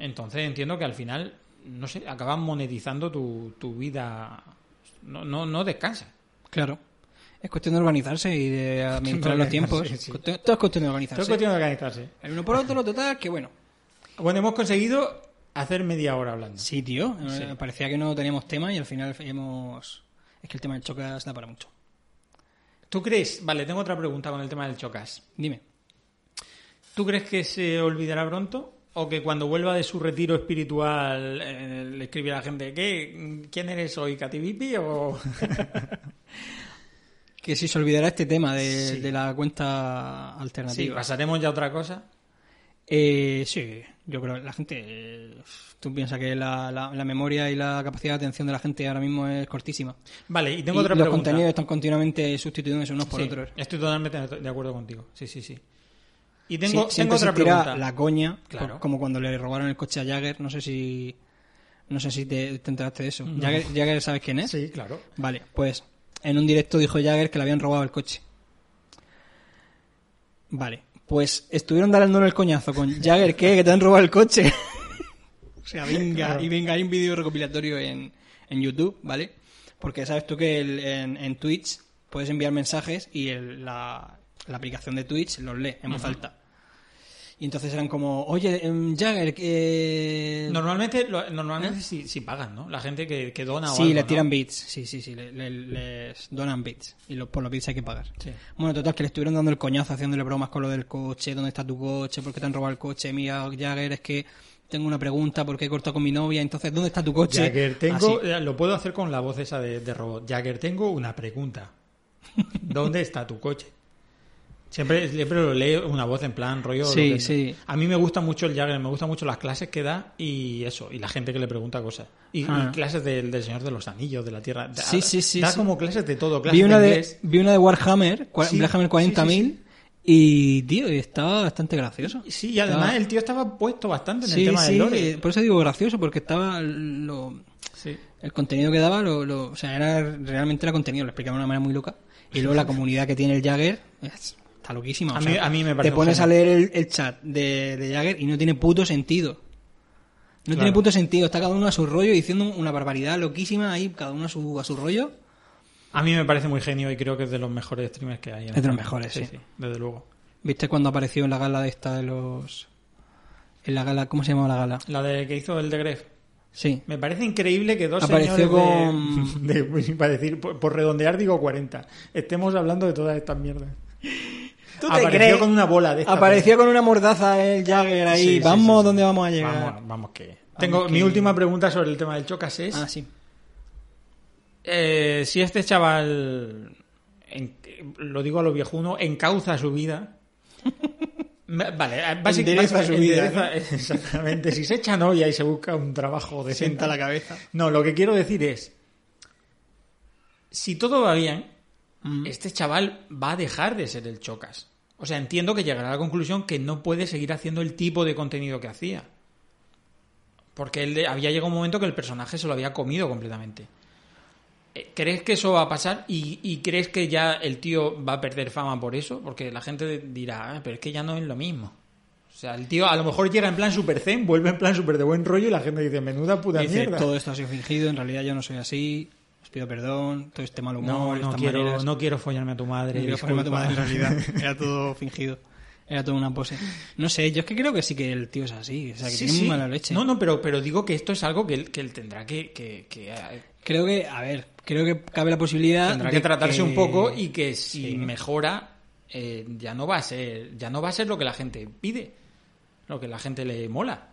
S2: Entonces entiendo que al final, no sé, acabas monetizando tu, tu vida, no, no, no descansas.
S3: Claro. Es cuestión de organizarse y de administrar los tiempos.
S2: Sí,
S3: Todo es cuestión de
S2: Todo
S3: organizarse.
S2: es cuestión de organizarse.
S3: El uno por otro, total, que bueno.
S2: Bueno, hemos conseguido hacer media hora hablando.
S3: Sí, tío. eh,
S2: Sí.
S3: Parecía que no teníamos tema y al final hemos... Es que el tema del chocas da para mucho.
S2: ¿Tú crees? Vale, tengo otra pregunta con el tema del chocas.
S3: Dime.
S2: ¿Tú crees que se olvidará pronto? ¿O que cuando vuelva de su retiro espiritual eh, le escribirá a la gente, ¿qué? ¿Quién eres hoy? ¿Cativipi o...?
S3: Que si se olvidará este tema de,
S2: Sí.
S3: de la cuenta
S2: sí,
S3: alternativa.
S2: pasaremos ya a otra cosa.
S3: Eh, sí, yo creo que la gente... eh, Tú piensas que la, la- la memoria y la capacidad de atención de la gente ahora mismo es cortísima.
S2: Vale, y tengo
S3: Y
S2: otra
S3: los
S2: pregunta.
S3: contenidos están continuamente sustituyéndose unos por
S2: Sí,
S3: otros.
S2: Estoy totalmente de acuerdo contigo. Sí, sí, sí. Y tengo,
S3: Sí,
S2: tengo otra pregunta.
S3: la coña,
S2: Claro.
S3: como cuando le robaron el coche a Jagger. No sé si... No sé si te, te enteraste de eso. Jagger, Jagger, ¿sabes quién es?
S2: Sí, claro.
S3: Vale, pues en un directo dijo Jagger que le habían robado el coche. Vale, pues estuvieron dándole el coñazo con Jagger, ¿qué? Que te han robado el coche. o sea, venga,
S2: Claro.
S3: y venga, hay un vídeo recopilatorio en, en YouTube, ¿vale? Porque sabes tú que el- en, en Twitch puedes enviar mensajes y el- la, la aplicación de Twitch los lee en voz alta. Y entonces eran como, oye, em, Jagger, que...
S2: Normalmente, lo- normalmente sí, sí pagan, ¿no? La gente que, que dona o
S3: ¿Eh? Sí,
S2: algo,
S3: le
S2: ¿no?
S3: tiran bits. Sí, sí, sí. le- le- les donan bits. Y lo- por los bits hay que pagar.
S2: Sí.
S3: Bueno, total, que le estuvieron dando el coñazo, haciéndole bromas con lo del coche. ¿Dónde está tu coche? ¿Por qué te han robado el coche? Mira, Jagger, es que tengo una pregunta. ¿Por qué he cortado con mi novia? Entonces, ¿dónde está tu coche?
S2: Jagger, tengo,
S3: Así.
S2: eh, lo puedo hacer con la voz esa de, de robot. Jagger, tengo una pregunta. ¿Dónde está tu coche? Siempre, siempre lo leo una voz en plan rollo.
S3: Sí,
S2: que-
S3: sí.
S2: A mí me gusta mucho el Jagger, me gustan mucho las clases que da y eso, y la gente que le pregunta cosas. Y, y
S3: Ah.
S2: clases del, del Señor de los Anillos, de la Tierra. Da,
S3: Sí, sí, sí,
S2: Da
S3: sí.
S2: como clases de todo, clases
S3: Vi una,
S2: de inglés.
S3: vi una de Warhammer,
S2: Sí,
S3: Warhammer 40.000,
S2: sí, sí,
S3: Y, tío, estaba bastante gracioso.
S2: Sí, y además
S3: Estaba-
S2: el tío estaba puesto bastante en el tema
S3: sí,
S2: del lore.
S3: eh, por eso digo gracioso, porque estaba lo,
S2: Sí.
S3: el contenido que daba, lo, lo- o sea, era realmente era contenido, lo explicaba de una manera muy loca. Y luego la comunidad que tiene el Jagger es- está loquísima.
S2: A
S3: sea,
S2: mí- a mí me parece
S3: Te pones a leer el, el chat de, de Jagger y no tiene puto sentido. No
S2: Claro.
S3: tiene puto sentido, está cada uno a su rollo diciendo una barbaridad loquísima ahí, cada uno a su, a su rollo.
S2: A mí me parece muy genio y creo que es de los mejores streamers que hay. en
S3: Es de los mejores, sí.
S2: desde luego.
S3: ¿Viste cuando apareció en la gala de esta de los... En la gala, ¿cómo se llamaba la gala?
S2: La de que hizo el de Gref.
S3: Sí.
S2: Me parece increíble que dos
S3: Apareció
S2: señores
S3: con-
S2: de, de- para decir, por, por redondear digo 40, estemos hablando de todas estas mierdas.
S3: ¿Tú te
S2: Apareció
S3: crees?
S2: con una bola de.
S3: Apareció con una mordaza el Jagger ahí.
S2: Sí, sí,
S3: vamos,
S2: sí.
S3: ¿dónde vamos a llegar?
S2: Vamos, vamos que... Tengo
S3: que-
S2: mi última pregunta sobre el tema del chocas es
S3: Ah, sí.
S2: eh, si este chaval en- lo digo a lo viejuno encauza su vida Vale, eh, básicamente
S3: su vida,
S2: endereza- Exactamente. Si se echa novia y se busca un trabajo decente.
S3: Sienta la cabeza.
S2: No, lo que quiero decir es. Si todo va bien,
S3: Mm.
S2: este chaval va a dejar de ser el chocas. O sea, entiendo que llegará a la conclusión que no puede seguir haciendo el tipo de contenido que hacía. Porque él había llegado un momento que el personaje se lo había comido completamente. Eh, ¿Crees que eso va a pasar? ¿Y, y crees que ya el tío va a perder fama por eso? Porque la gente dirá, "Ah, pero es que ya no es lo mismo. O sea, el tío a lo mejor llega en plan super zen, vuelve en plan super de buen rollo y la gente dice, menuda puta
S3: Dice,
S2: mierda.
S3: todo esto ha sido fingido, en realidad yo no soy así, os pido perdón, todo este mal humor,
S2: No, no
S3: estas
S2: quiero,
S3: maneras.
S2: no quiero follarme a tu madre.
S3: No quiero ponerme a tu madre en realidad, era todo fingido, era todo una pose. No sé, yo es que creo que sí que el tío es así, o sea, que
S2: Sí,
S3: tiene
S2: sí.
S3: muy mala leche.
S2: No, no, pero, pero digo que esto es algo que él, que él tendrá que, que, que, eh,
S3: Creo que, a ver, creo que cabe la posibilidad
S2: tendrá
S3: de
S2: que tratarse un poco y que si
S3: Sí.
S2: mejora eh, ya no va a ser ya no va a ser lo que la gente pide, lo que la gente le mola.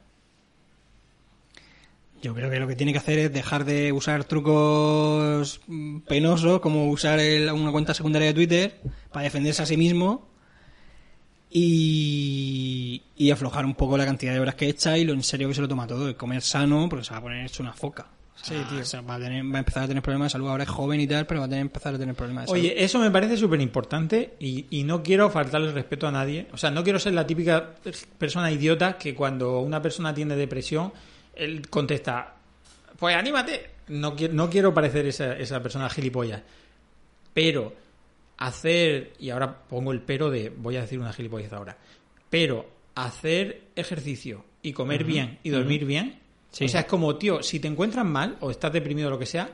S3: Yo creo que lo que tiene que hacer es dejar de usar trucos penosos como usar el- una cuenta secundaria de Twitter para defenderse a sí mismo y, y aflojar un poco la cantidad de horas que echa y lo en serio que se lo toma todo, de comer sano porque se va a poner hecho una foca. O sea, o sea, va, a tener- va a empezar a tener problemas de salud. Ahora es joven y tal, pero va a tener, empezar a tener problemas de salud.
S2: Oye, eso me parece súper importante y, y no quiero faltarle respeto a nadie. O sea, no quiero ser la típica persona idiota que cuando una persona tiene depresión, él contesta, pues anímate. No, quiero- no quiero parecer esa, esa persona gilipollas. Pero hacer, y ahora pongo el pero de, voy a decir una gilipollez ahora, pero hacer ejercicio y comer bien y dormir bien,
S3: Sí.
S2: o sea, es como, tío, si te encuentras mal o estás deprimido o lo que sea,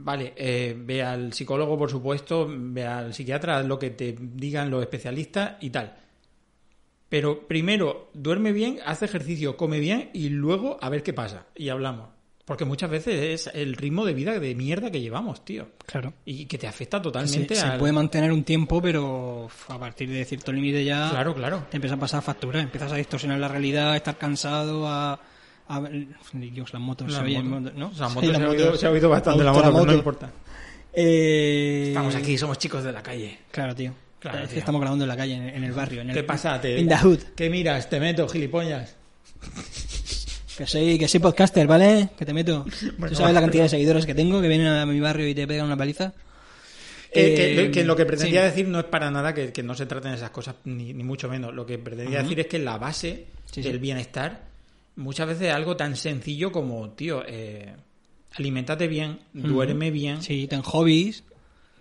S2: Vale, eh, ve al psicólogo, por supuesto, ve al psiquiatra, lo que te digan los especialistas y tal. Pero primero, duerme bien, haz ejercicio, come bien y luego a ver qué pasa. Y hablamos. Porque muchas veces es el ritmo de vida de mierda que llevamos, tío.
S3: claro.
S2: Y que te afecta
S3: Se,
S2: totalmente
S3: se
S2: al-
S3: puede mantener un tiempo, pero a partir de cierto límite ya
S2: Claro, claro.
S3: te empieza a pasar factura, empiezas a distorsionar la realidad, a estar cansado, a... a Dios, las motos,
S2: Las
S3: se oyen,
S2: motos.
S3: ¿no?
S2: O sea, motos se, ha oído,
S3: motos.
S2: se ha oído bastante la moto,
S3: la
S2: pero no
S3: moto.
S2: importa.
S3: Eh,
S2: Estamos aquí, somos chicos de la calle.
S3: Claro, tío.
S2: Claro,
S3: Es que estamos grabando en la calle, en, en el barrio. En el,
S2: ¿Qué pasa? Te,
S3: In the hood.
S2: ¿Qué miras? Te meto, gilipollas.
S3: Que soy, que soy podcaster, ¿vale? Que te meto.
S2: Bueno,
S3: Tú sabes la cantidad de seguidores que tengo que vienen a mi barrio y te pegan una paliza.
S2: Que, que-
S3: Eh,
S2: que lo que pretendía
S3: sí.
S2: decir no es para nada que, que no se traten esas cosas, ni, ni mucho menos. Lo que pretendía decir es que la base
S3: Sí,
S2: del
S3: sí.
S2: bienestar muchas veces es algo tan sencillo como, tío, eh, alimentate bien, duerme bien,
S3: Sí, ten hobbies.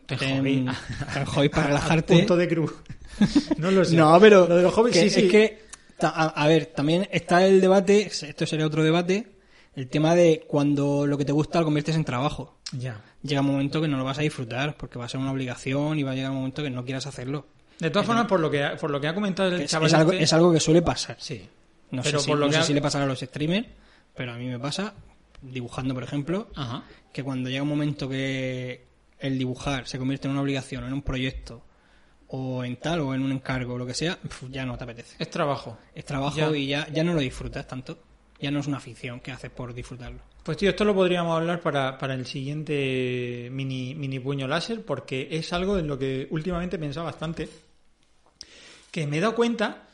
S2: Ten
S3: hobbies para relajarte.
S2: Punto de cruz. no lo sé.
S3: No, pero
S2: Lo de los hobbies,
S3: que-
S2: sí, sí.
S3: es que, a, a ver, también está el debate, esto sería otro debate, el tema de cuando lo que te gusta lo conviertes en trabajo.
S2: Ya.
S3: Llega un momento que no lo vas a disfrutar porque va a ser una obligación y va a llegar un momento que no quieras hacerlo.
S2: De todas formas, por lo que ha, por lo que ha comentado el
S3: Es,
S2: chaval
S3: es algo,
S2: este-
S3: es algo que suele pasar.
S2: Sí.
S3: No
S2: Pero
S3: sé, si,
S2: por lo
S3: no
S2: que
S3: sé
S2: ha-
S3: si le pasará a los streamers, pero a mí me pasa, dibujando por ejemplo,
S2: Ajá.
S3: que cuando llega un momento que el dibujar se convierte en una obligación, en un proyecto, o en tal, o en un encargo, o lo que sea, ya no te apetece.
S2: Es trabajo.
S3: Es trabajo
S2: Ya.
S3: y ya, ya no lo disfrutas tanto. Ya no es una afición que haces por disfrutarlo.
S2: Pues tío, esto lo podríamos hablar para, para el siguiente mini, mini puño láser, porque es algo en lo que últimamente he pensado bastante. Que me he dado cuenta,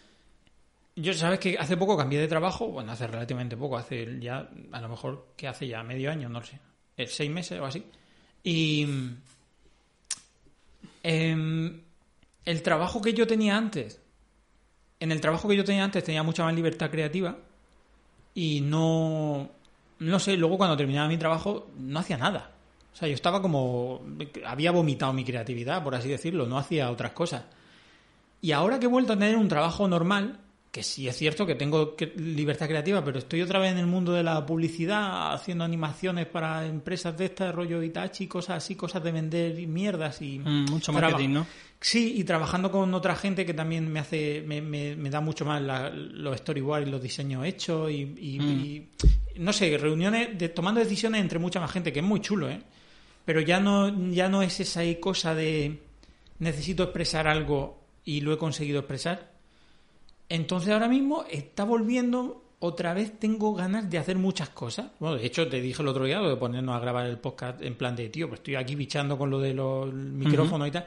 S2: yo sabes que hace poco cambié de trabajo, bueno, hace relativamente poco, hace ya, a lo mejor, que hace ya medio año, no lo sé, eh, seis meses o así. Y em, el trabajo que yo tenía antes, en el trabajo que yo tenía antes tenía mucha más libertad creativa y no, no sé, luego cuando terminaba mi trabajo no hacía nada. O sea, yo estaba como, había vomitado mi creatividad, por así decirlo, no hacía otras cosas. Y ahora que he vuelto a tener un trabajo normal, que sí es cierto que tengo libertad creativa, pero estoy otra vez en el mundo de la publicidad, haciendo animaciones para empresas de este rollo Itachi, cosas así, cosas de vender mierdas y...
S3: Mm, mucho marketing, ¿no?
S2: Sí, y trabajando con otra gente que también me hace, me, me- me da mucho más la- los storyboards y los diseños hechos y, y-
S3: Mm.
S2: y, no sé, reuniones de, tomando decisiones entre mucha más gente, que es muy chulo, ¿eh? Pero ya no, ya no es esa cosa de necesito expresar algo y lo he conseguido expresar. Entonces ahora mismo está volviendo, otra vez tengo ganas de hacer muchas cosas. Bueno, de hecho te dije el otro día lo de ponernos a grabar el podcast en plan de, tío, pues estoy aquí bichando con lo de los micrófonos y tal.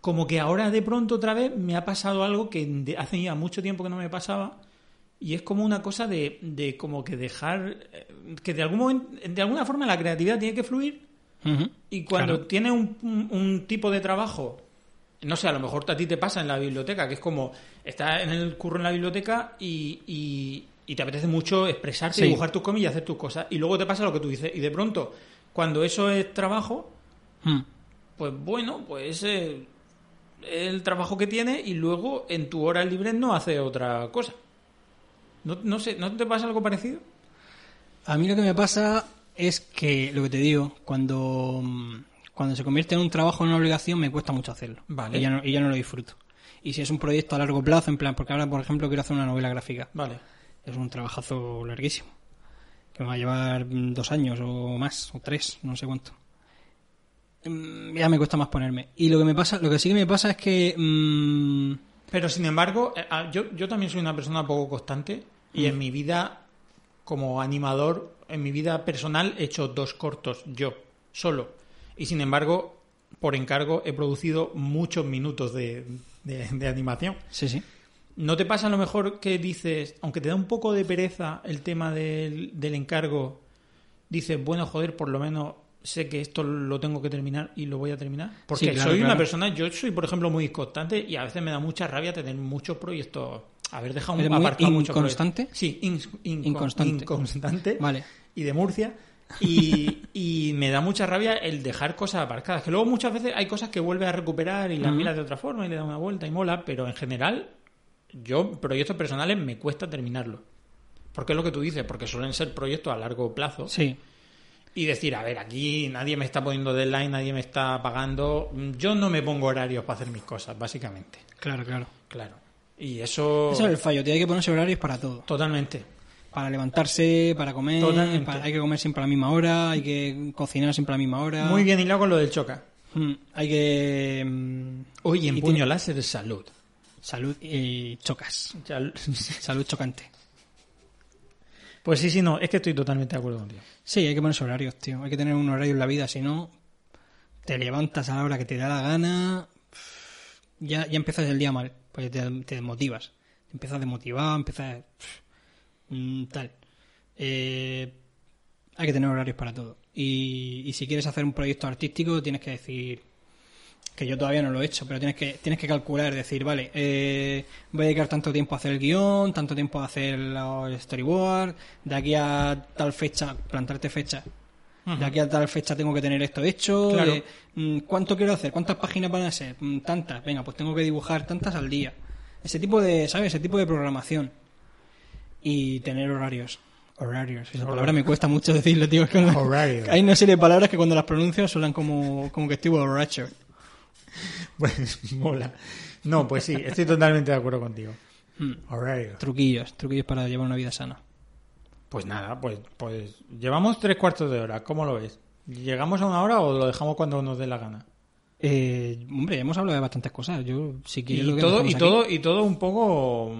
S2: Como que ahora de pronto otra vez me ha pasado algo que hace ya mucho tiempo que no me pasaba y es como una cosa de, de como que dejar eh, que de algún momento, de alguna forma la creatividad tiene que fluir y cuando
S3: Claro.
S2: tiene un, un- un tipo de trabajo, no sé, a lo mejor a ti te pasa en la biblioteca, que es como, estás en el curro en la biblioteca y, y- y te apetece mucho expresarte,
S3: Sí.
S2: dibujar tus cómics y hacer tus cosas. Y luego te pasa lo que tú dices. Y de pronto, cuando eso es trabajo,
S3: Mm.
S2: pues bueno, pues eh, el trabajo que tienes y luego en tu hora libre no hace otra cosa. No, no sé, ¿no te pasa algo parecido?
S3: A mí lo que me pasa es que, lo que te digo, cuando, mm, cuando se convierte en un trabajo, en una obligación, me cuesta mucho hacerlo.
S2: Vale.
S3: Y ya, no, y ya no lo disfruto. Y si es un proyecto a largo plazo, en plan, porque ahora, por ejemplo, quiero hacer una novela gráfica.
S2: Vale.
S3: Es un trabajazo larguísimo. Que me va a llevar mm, dos años o más, o tres, no sé cuánto. Mm, Ya me cuesta más ponerme. Y lo que me pasa, lo que sí que me pasa es que mm,
S2: Pero sin embargo, eh, ah, yo, yo también soy una persona poco constante y en mi vida, como animador, en mi vida personal he hecho dos cortos yo, solo. Y sin embargo, por encargo he producido muchos minutos de, de- de animación.
S3: sí, sí.
S2: ¿No te pasa a lo mejor que dices, aunque te da un poco de pereza el tema del, del encargo, dices, bueno, joder, por lo menos sé que esto lo tengo que terminar y lo voy a terminar? Porque
S3: Sí, claro,
S2: soy una persona, yo soy, por ejemplo, muy constante y a veces me da mucha rabia tener muchos proyectos, haber dejado un
S3: ¿Eres muy
S2: aparcado muchos
S3: inconstante?
S2: Sí, in- inco-
S3: Inconstante.
S2: inconstante.
S3: Vale.
S2: Y de Murcia. Y, y me da mucha rabia el dejar cosas aparcadas. Que luego muchas veces hay cosas que vuelves a recuperar y las
S3: Ujú.
S2: miras de otra forma y le das una vuelta y mola, pero en general, yo, proyectos personales me cuesta terminarlos. Porque es lo que tú dices, porque suelen ser proyectos a largo plazo.
S3: Sí.
S2: Y decir, a ver, aquí nadie me está poniendo deadline, nadie me está pagando. Yo no me pongo horarios para hacer mis cosas, básicamente.
S3: Claro, claro.
S2: Claro. Y eso.
S3: Ese es el fallo. Hay que ponerse horarios para todo.
S2: Totalmente.
S3: Para levantarse, para comer, para- hay que comer siempre a la misma hora, hay que cocinar siempre a la misma hora.
S2: Muy bien hilado con lo del choca.
S3: Mm, hay que... mm,
S2: Oye, en puño
S3: tiene-
S2: láser, salud.
S3: Salud y chocas. Salud chocante.
S2: Pues sí, sí, no, es que estoy totalmente de acuerdo contigo.
S3: Sí, hay que ponerse horarios, tío. Hay que tener un horario en la vida, si no, te levantas a la hora que te da la gana, ya, ya empiezas el día mal, pues te, te desmotivas. Te empiezas a desmotivar, empiezas mm, tal. Eh, hay que tener horarios para todo. Y, y si quieres hacer un proyecto artístico, tienes que decir que yo todavía no lo he hecho, pero tienes que tienes que calcular, decir, vale, eh, voy a dedicar tanto tiempo a hacer el guion, tanto tiempo a hacer los storyboard, de aquí a tal fecha, plantarte fecha. De aquí a tal fecha tengo que tener esto hecho.
S2: Claro.
S3: eh, mm, ¿Cuánto quiero hacer? ¿Cuántas páginas van a ser? Mm, Tantas. Venga, pues tengo que dibujar tantas al día. Ese tipo de, ¿sabes? Ese tipo de programación. Y tener horarios. Horarios. Esa palabra me cuesta mucho decirlo, tío. Es. Hay una serie de palabras que cuando las pronuncio suenan como, como que estoy borracho.
S2: Pues mola. No, pues sí, estoy totalmente de acuerdo contigo.
S3: Mm.
S2: Horario.
S3: Truquillos, truquillos para llevar una vida sana.
S2: Pues nada, pues, pues llevamos tres cuartos de hora. ¿Cómo lo ves? ¿Llegamos a una hora o lo dejamos cuando nos dé la gana?
S3: Eh, hombre, hemos hablado de bastantes cosas. Yo, si quieres, lo
S2: Y
S3: que
S2: todo, y
S3: aquí.
S2: todo, y todo un poco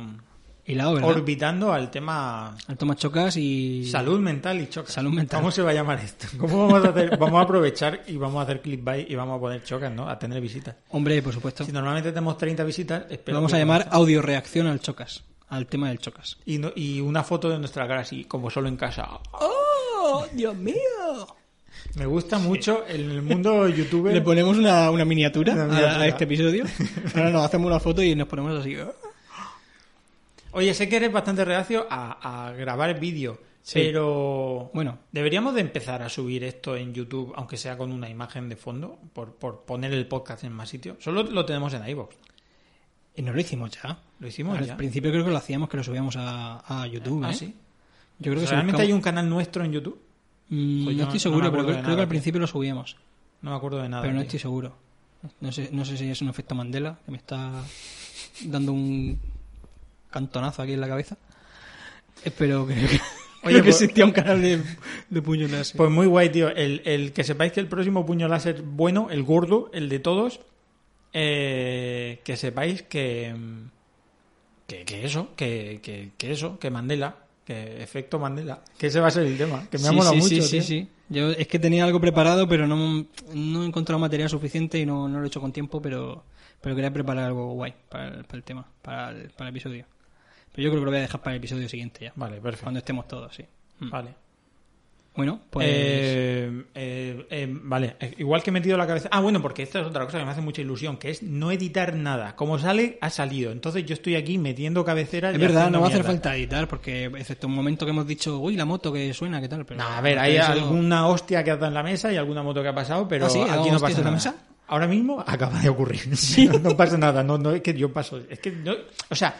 S3: ¿verdad?
S2: orbitando al tema
S3: Al toma chocas y...
S2: salud mental y choca.
S3: Salud mental.
S2: ¿Cómo se va a llamar esto? ¿Cómo vamos a hacer? Vamos a aprovechar y vamos a hacer clickbait y vamos a poner chocas, ¿no? A tener visitas.
S3: Hombre, por supuesto.
S2: Si normalmente tenemos 30 visitas, espero
S3: vamos
S2: que-
S3: a llamar audio reacción al chocas. Al tema del chocas.
S2: Y, no- y una foto de nuestra cara así, como solo en casa.
S3: ¡Oh, Dios mío!
S2: Me gusta mucho en el mundo youtuber.
S3: Le ponemos una, una miniatura,
S2: Una
S3: a-
S2: miniatura.
S3: A, este episodio. Ahora nos hacemos una foto y nos ponemos así.
S2: Oye, sé que eres bastante reacio a, a grabar vídeo,
S3: Sí.
S2: pero
S3: Bueno.
S2: deberíamos de empezar a subir esto en YouTube, aunque sea con una imagen de fondo, por, por poner el podcast en más sitios. Solo lo tenemos en iVoox.
S3: Y no lo hicimos ya.
S2: Lo hicimos
S3: Al
S2: ya.
S3: principio creo que lo hacíamos, que lo subíamos a, a YouTube.
S2: Ah,
S3: ¿eh?
S2: sí.
S3: Yo creo que
S2: ¿Realmente hay
S3: buscamos-
S2: un canal nuestro en YouTube?
S3: Mm,
S2: Pues
S3: no
S2: no-
S3: estoy seguro, pero creo, que al principio lo subíamos.
S2: No me acuerdo de nada.
S3: pero no
S2: tío.
S3: estoy seguro. No sé, no sé si es un efecto Mandela que me está dando un cantonazo aquí en la cabeza. Espero que,
S2: Oye,
S3: que
S2: pues-
S3: existía un canal de, de puño láser.
S2: Pues muy guay, tío. El, el que sepáis que el próximo puño láser bueno, el gordo, el de todos, eh, que sepáis que, que, que eso, que, que, que eso, que Mandela, que efecto Mandela, que ese va a ser el tema, que me ha
S3: Sí,
S2: molado
S3: sí,
S2: mucho.
S3: sí, sí,
S2: tío.
S3: sí. Yo es que tenía algo preparado, pero no, no he encontrado material suficiente y no, no lo he hecho con tiempo, pero, pero quería preparar algo guay para el, para el tema, para el, para el episodio. Pero yo creo que lo voy a dejar para el episodio siguiente ya,
S2: Vale, perfecto.
S3: cuando estemos todos, sí. Mm.
S2: Vale.
S3: Bueno, pues...
S2: Eh, eh, eh, vale, igual que he metido la cabeza. Ah, bueno, porque esta es otra cosa que me hace mucha ilusión, que es no editar nada. Como sale, ha salido. Entonces yo estoy aquí metiendo cabeceras.
S3: Es verdad, no va a hacer falta editar, porque excepto un momento que hemos dicho, uy, la moto que suena, ¿qué tal? Pero,
S2: No, a ver, hay
S3: eso-
S2: alguna hostia que ha dado en la mesa y alguna moto que ha pasado, pero
S3: ¿Ah,
S2: aquí no pasa
S3: en la
S2: nada.
S3: mesa?
S2: Ahora mismo acaba de ocurrir. No, no pasa nada, no, no es que yo paso. Es que no, o sea,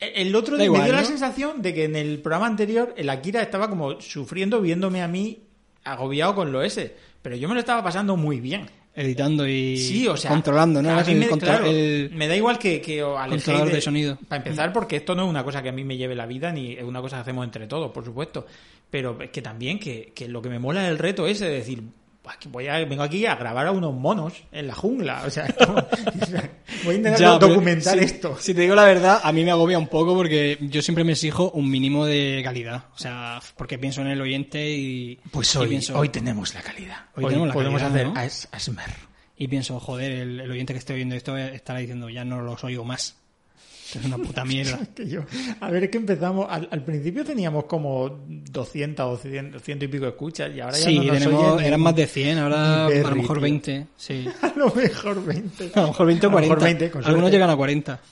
S2: el otro día me dio la sensación de que en el programa anterior el Akira estaba como sufriendo viéndome a mí agobiado con lo ese, pero yo me lo estaba pasando muy bien.
S3: Editando y
S2: Sí, o sea,
S3: controlando, ¿no?
S2: a mí me,
S3: control-
S2: claro,
S3: el-
S2: me da igual que, que
S3: controlador de sonido.
S2: Para empezar, porque esto no es una cosa que a mí me lleve la vida, ni es una cosa que hacemos entre todos, por supuesto. Pero es que también que, que lo que me mola es el reto ese de decir, "Buah, que voy a, vengo aquí a grabar a unos monos en la jungla. O sea, como- voy a intentar
S3: Ya,
S2: documentar esto.
S3: Si te digo la verdad, a mí me agobia un poco porque yo siempre me exijo un mínimo de calidad. O sea, porque pienso en el oyente y.
S2: Pues
S3: y
S2: hoy,
S3: pienso,
S2: hoy tenemos la calidad.
S3: Hoy
S2: Hoy,
S3: tenemos la
S2: podemos
S3: calidad,
S2: hacer
S3: ¿no?
S2: as- ASMR.
S3: Y pienso, joder, el, el oyente que esté oyendo esto estará diciendo, ya no los oigo más. Es una puta mierda.
S2: Que yo- a ver, es que empezamos. Al, al principio teníamos como 200 o 100, 100 y pico escuchas y ahora ya
S3: Sí,
S2: no nos
S3: tenemos,
S2: oyen
S3: eran más de 100, ahora
S2: ni
S3: a
S2: Berry,
S3: lo mejor
S2: tío.
S3: 20. Sí.
S2: A lo mejor 20.
S3: A lo mejor 20 o
S2: A lo mejor
S3: 40.
S2: 20, con
S3: Algunos llegan a 40.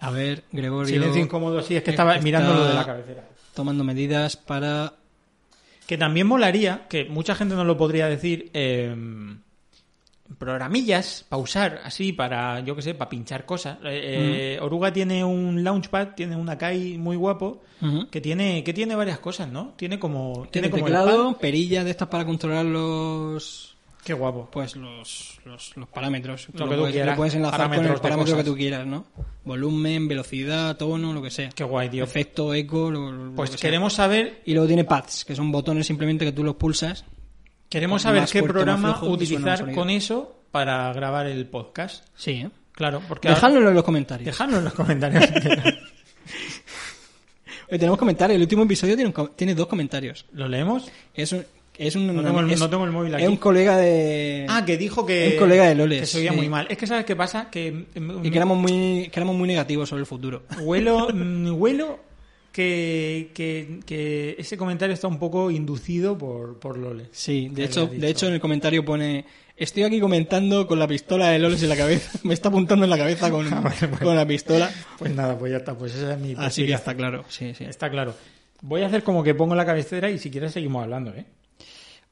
S3: A ver, Gregorio,
S2: Silencio incómodo, sí, es que
S3: Eh,
S2: estaba mirando lo de la cabecera.
S3: tomando medidas para...
S2: Que también molaría, que mucha gente no lo podría decir, eh, programillas, pausar así para, yo que sé, para pinchar cosas. Eh, eh, Oruga tiene un launchpad, tiene una Kai muy guapo, que tiene que tiene varias cosas, ¿no? Tiene como
S3: Tiene
S2: tiene como
S3: teclado,
S2: pad.
S3: perillas de estas para controlar los...
S2: Qué guapo.
S3: Pues los, los, los parámetros.
S2: Lo que tú
S3: puedes,
S2: quieras,
S3: le puedes enlazar con
S2: parámetros
S3: el parámetro que tú quieras, ¿no? Volumen, velocidad, tono, lo que sea.
S2: Qué guay, tío.
S3: Efecto, eco, lo, lo
S2: Pues
S3: que sea.
S2: queremos saber
S3: Y luego tiene pads, que son botones simplemente que tú los pulsas.
S2: queremos saber qué
S3: fuerte,
S2: programa utilizar con eso para grabar el podcast.
S3: Sí, ¿eh?
S2: Claro, porque ahora-
S3: Dejadlo en los comentarios.
S2: dejadlo en los comentarios.
S3: Eh, tenemos comentarios. El último episodio tiene, un tiene dos comentarios.
S2: ¿Lo leemos?
S3: Es un, es un,
S2: No tengo el-
S3: es-
S2: no tengo el móvil aquí.
S3: Es un colega de...
S2: Ah, que dijo que.
S3: Un colega de Loles,
S2: Que se oía
S3: sí.
S2: muy mal. Es que, ¿sabes qué pasa? Que. mm,
S3: Y que éramos muy, que éramos muy negativos sobre el futuro.
S2: Huelo, mm, huelo que, que, que ese comentario está un poco inducido por, por Lole.
S3: Sí, de hecho, de hecho en el comentario pone estoy aquí comentando con la pistola de Loles en la cabeza. Me está apuntando en la cabeza con, con la pistola.
S2: Pues nada, pues ya está. Pues esa es mi.
S3: Así que está claro. Sí, sí.
S2: Está claro. Voy a hacer como que pongo la cabecera y si quieres seguimos hablando, ¿eh?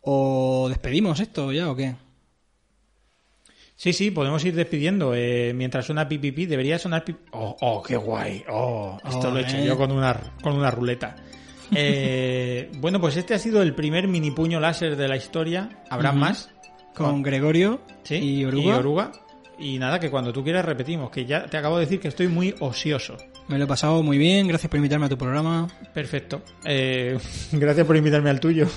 S3: ¿O despedimos esto ya o qué?
S2: Sí, sí, podemos ir despidiendo. Eh, mientras suena pipipi, debería sonar pipi. Oh, oh, qué guay. Oh, esto
S3: Oh,
S2: lo he hecho
S3: eh.
S2: yo con una, con una ruleta. Eh, bueno, pues este ha sido el primer mini puño láser de la historia. Habrá más.
S3: Con Gregorio
S2: Sí,
S3: y Oruga.
S2: Y Oruga. Y nada, que cuando tú quieras repetimos, que ya te acabo de decir que estoy muy ocioso.
S3: Me lo he pasado muy bien. Gracias por invitarme a tu programa.
S2: Perfecto. Eh, gracias por invitarme al tuyo.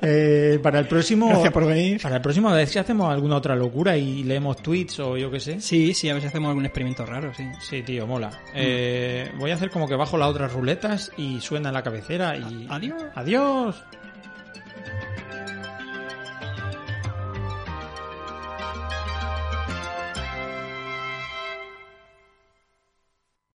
S2: Eh, para el próximo...
S3: Gracias por venir.
S2: Para el próximo, a ver si hacemos alguna otra locura y leemos tweets o yo qué sé.
S3: Sí, sí, a ver si hacemos algún experimento raro, sí.
S2: Sí, tío, mola. Eh, voy a hacer como que bajo las otras ruletas y suena en la cabecera y...
S3: Adiós.
S2: Adiós.